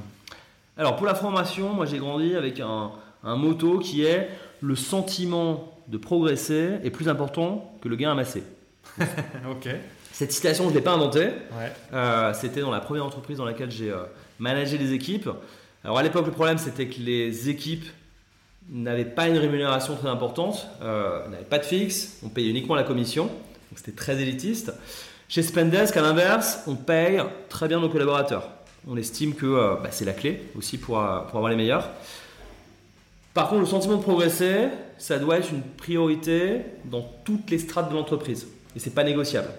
Alors pour la formation, moi j'ai grandi avec un, un motto qui est le sentiment de progresser est plus important que le gain amassé. Ok, Cette citation, je ne l'ai pas inventée. ouais. Euh, c'était dans la première entreprise dans laquelle j'ai euh, managé des équipes. Alors à l'époque, le problème c'était que les équipes n'avaient pas une rémunération très importante, euh, n'avaient pas de fixe, on payait uniquement la commission, donc c'était très élitiste. Chez Spendesk, à l'inverse, on paye très bien nos collaborateurs. On estime que euh, bah, c'est la clé aussi pour, euh, pour avoir les meilleurs. Par contre, le sentiment de progresser, ça doit être une priorité dans toutes les strates de l'entreprise. Et c'est pas négociable.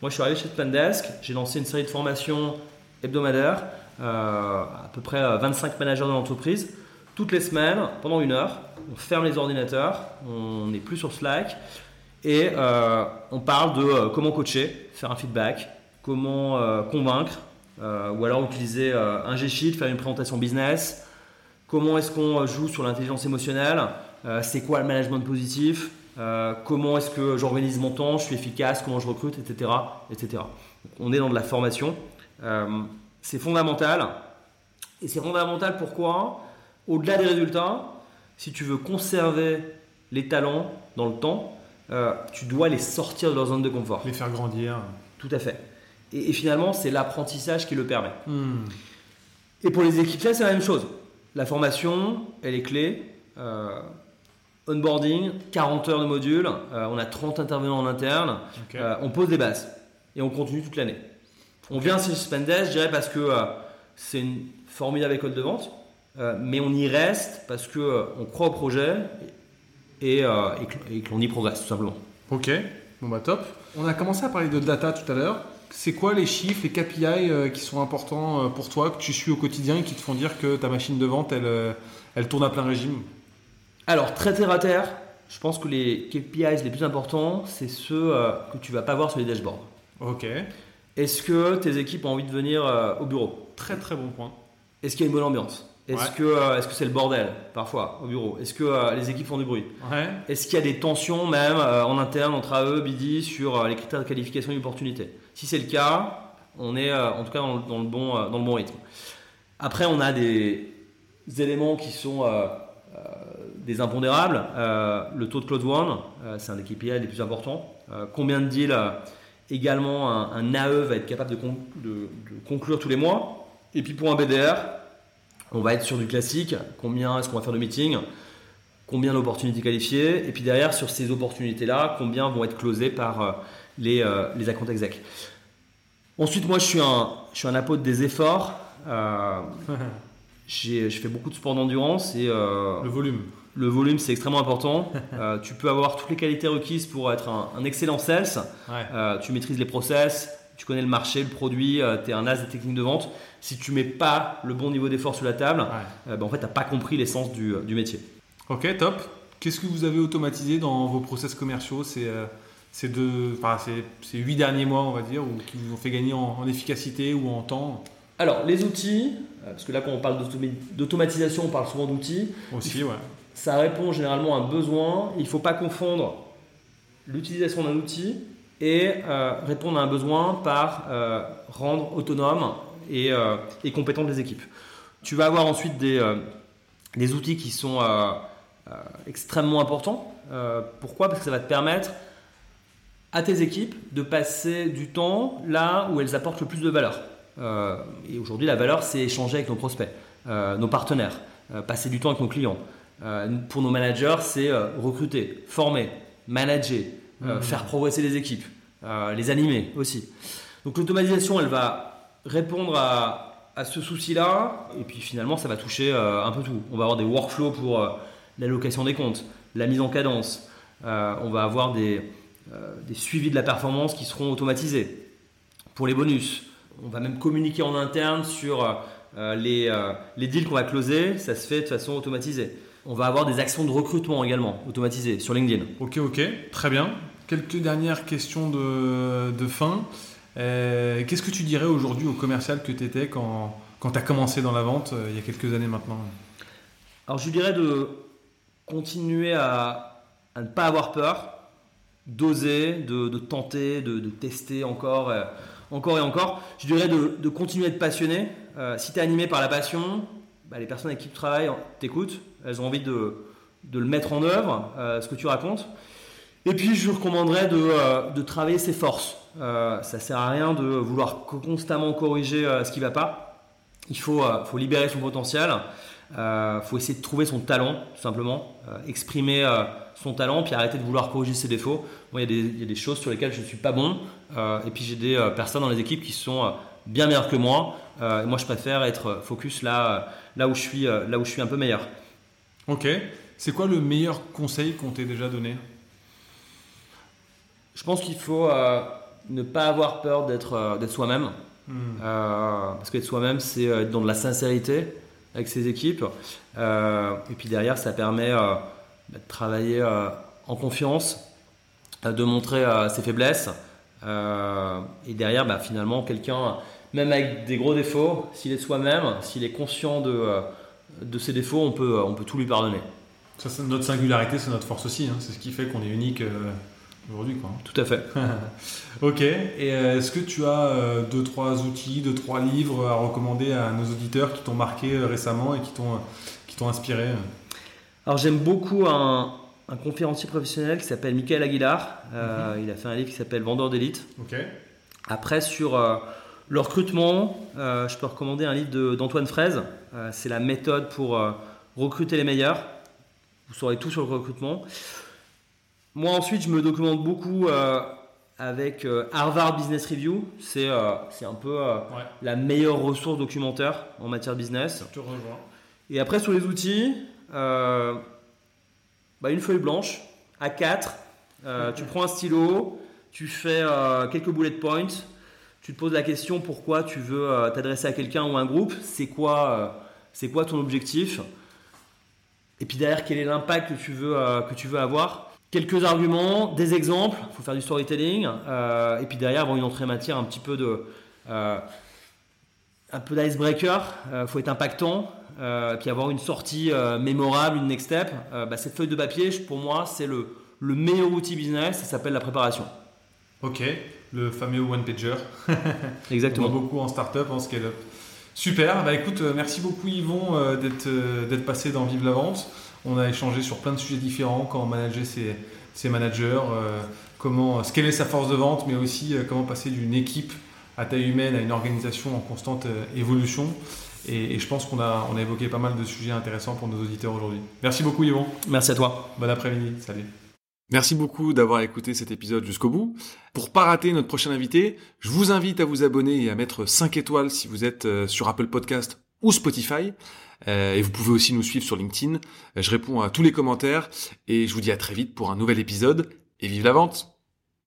Moi, je suis arrivé chez Spendesk, j'ai lancé une série de formations hebdomadaires, euh, à peu près euh, 25 managers de l'entreprise. Toutes les semaines, pendant une heure, on ferme les ordinateurs, on n'est plus sur Slack, et on parle de comment coacher, faire un feedback, comment convaincre, ou alors utiliser euh, un G-Sheet, faire une présentation business, comment est-ce qu'on joue sur l'intelligence émotionnelle, euh, c'est quoi le management positif, euh, comment est-ce que j'organise mon temps, je suis efficace, comment je recrute, etc. etc. On est dans de la formation. Euh, c'est fondamental. Et c'est fondamental pourquoi? Au-delà des résultats, si tu veux conserver les talents dans le temps, euh, tu dois les sortir de leur zone de confort. Les faire grandir. Tout à fait. Et, et finalement, c'est l'apprentissage qui le permet. Hmm. Et pour les équipes, là, c'est la même chose. La formation, elle est clé. Euh, onboarding, 40 heures de module, euh, on a 30 intervenants en interne. Euh, on pose des bases et on continue toute l'année. On vient chez Spendesk, je dirais, parce que euh, c'est une formidable école de vente, euh, mais on y reste parce que euh, on croit au projet et, euh, et que- que l'on y progresse, tout simplement. Ok, bon bah top. On a commencé à parler de data tout à l'heure. C'est quoi les chiffres, les KPI euh, qui sont importants euh, pour toi, que tu suis au quotidien et qui te font dire que ta machine de vente, elle, euh, elle tourne à plein régime? Alors, très terre à terre, je pense que les KPIs les plus importants, c'est ceux que tu vas pas voir sur les dashboards. Ok, Est-ce que tes équipes ont envie de venir au bureau? Très très bon point. Est-ce qu'il y a une bonne ambiance? Est-ce Ouais. que est-ce que c'est le bordel parfois au bureau? Est-ce que euh, les équipes font du bruit? Ouais, Est-ce qu'il y a des tensions même euh, en interne entre AE, BD sur euh, les critères de qualification et d'opportunité Si c'est le cas, on est euh, en tout cas dans le, bon, euh, dans le bon rythme. Après, on a des éléments qui sont euh, des impondérables. Le taux de close one, c'est un des KPI les plus importants. Combien de deals également un, AE va être capable de, de- conclure tous les mois? Et puis pour un BDR, on va être sur du classique. Combien est-ce qu'on va faire de meetings? Combien d'opportunités qualifiées, et puis derrière, sur ces opportunités-là, combien vont être closées par les, euh, les accounts exec. Ensuite, moi, je suis un, je suis un apôtre des efforts. Euh, j'ai- je fais beaucoup de sport d'endurance et euh, le volume. le volume, c'est extrêmement important. Euh, tu peux avoir toutes les qualités requises pour être un, un excellent sales. Ouais. Euh, tu maîtrises les process, tu connais le marché, le produit, tu es un as des techniques de vente. Si tu mets pas le bon niveau d'effort sur la table, Ouais. euh, ben, en fait, tu n'as pas compris l'essence du, du métier. Ok, top. Qu'est-ce que vous avez automatisé dans vos process commerciaux? Ces, euh, ces, deux, enfin, ces, ces huit derniers mois, on va dire, ou qui vous ont fait gagner en, en efficacité ou en temps Alors, les outils, euh, parce que là, quand on parle d'automa- d'automatisation, on parle souvent d'outils, aussi, ouais. ça répond généralement à un besoin. Il ne faut pas confondre l'utilisation d'un outil et euh, répondre à un besoin par euh, rendre autonome et, euh, et compétentes les équipes. Tu vas avoir ensuite des, des outils qui sont extrêmement importants. Pourquoi? Parce que ça va te permettre à tes équipes de passer du temps là où elles apportent le plus de valeur. Euh, et aujourd'hui, la valeur, c'est échanger avec nos prospects, euh, nos partenaires, euh, passer du temps avec nos clients. Pour nos managers, c'est recruter, former, manager, euh, faire progresser les équipes, les animer aussi. Donc l'automatisation, elle va répondre à à ce souci-là, et puis finalement, ça va toucher un peu tout. On va avoir des workflows pour l'allocation des comptes, la mise en cadence, on va avoir des, des suivis de la performance qui seront automatisés. Pour les bonus, on va même communiquer en interne sur les, les deals qu'on va closer, ça se fait de façon automatisée. On va avoir des actions de recrutement également automatisées sur LinkedIn. Ok, ok, très bien. Quelques dernières questions de, de fin. Euh, qu'est-ce que tu dirais aujourd'hui au commercial que tu étais quand, quand tu as commencé dans la vente euh, il y a quelques années maintenant? Alors je dirais de continuer à, ne pas avoir peur, d'oser, de, tenter, de, tester encore, euh, encore et encore. Je dirais de, continuer à être passionné. si tu es animé par la passion, bah, les personnes avec qui tu travailles t'écoutent, elles ont envie de, le mettre en œuvre, ce que tu racontes. Et puis je recommanderais de travailler ses forces. Euh, ça sert à rien de vouloir constamment corriger euh, ce qui ne va pas. Il faut, euh, faut, libérer son potentiel. Il faut essayer de trouver son talent, tout simplement. exprimer son talent, puis arrêter de vouloir corriger ses défauts. Moi, il y, y, a des choses sur lesquelles je ne suis pas bon. et puis j'ai des personnes dans les équipes qui sont bien meilleures que moi. et moi, je préfère être focus là, là, où je suis, là où je suis un peu meilleur. Ok. C'est quoi le meilleur conseil qu'on t'ait déjà donné? Je pense qu'il faut ne pas avoir peur d'être euh, soi-même. Euh, parce qu'être soi-même, c'est euh, être dans de la sincérité avec ses équipes. et puis derrière, ça permet de travailler en confiance, de montrer ses faiblesses. et derrière, bah, finalement, quelqu'un, même avec des gros défauts, s'il est soi-même, s'il est conscient de, de ses défauts, on peut, on peut tout lui pardonner. Ça, notre singularité, c'est notre force aussi. Hein. C'est ce qui fait qu'on est unique aujourd'hui. Quoi. Tout à fait. ok. Et euh, est-ce que tu as euh, deux, trois outils, deux, trois livres à recommander à nos auditeurs qui t'ont marqué euh, récemment et qui t'ont, qui t'ont inspiré Alors j'aime beaucoup un, un, conférencier professionnel qui s'appelle Michael Aguilar. Mhm. Il a fait un livre qui s'appelle Vendeur d'élite. Après, sur le recrutement, je peux recommander un livre d'Antoine Fraise. c'est la méthode pour recruter les meilleurs. Vous saurez tout sur le recrutement. Moi ensuite, je me documente beaucoup euh, avec euh, Harvard Business Review. C'est euh, un peu la meilleure ressource documentaire en matière de business. Je te rejoins. Et après, sur les outils, bah, une feuille blanche, A4, tu prends un stylo, tu fais quelques bullet points, tu te poses la question pourquoi tu veux t'adresser à quelqu'un ou à un groupe, c'est quoi, c'est quoi ton objectif, et puis derrière, quel est l'impact que, tu veux, que tu veux avoir? Quelques arguments, des exemples, il faut faire du storytelling, euh, et puis derrière avoir une entrée matière un petit peu de euh, un peu d'icebreaker, il euh, faut être impactant, puis avoir une sortie mémorable, une next step. Bah, cette feuille de papier, pour moi, c'est le, le meilleur outil business, ça s'appelle la préparation. Ok, le fameux one pager. Exactement. On beaucoup en startup, en scale-up. Super, bah écoute, merci beaucoup Yvon d'être passé dans Vive la Vente. On a échangé sur plein de sujets différents, comment manager ses, managers, euh, comment scaler sa force de vente, mais aussi euh, comment passer d'une équipe à taille humaine à une organisation en constante euh, évolution. Et, je pense qu'on a, on a évoqué pas mal de sujets intéressants pour nos auditeurs aujourd'hui. Merci beaucoup Yvon. Merci à toi. Bon après-midi. Salut. Merci beaucoup d'avoir écouté cet épisode jusqu'au bout. Pour pas rater notre prochain invité, je vous invite à vous abonner et à mettre 5 étoiles si vous êtes sur Apple Podcast ou Spotify. Euh, et vous pouvez aussi nous suivre sur LinkedIn. Euh, je réponds à tous les commentaires et je vous dis à très vite pour un nouvel épisode et vive la vente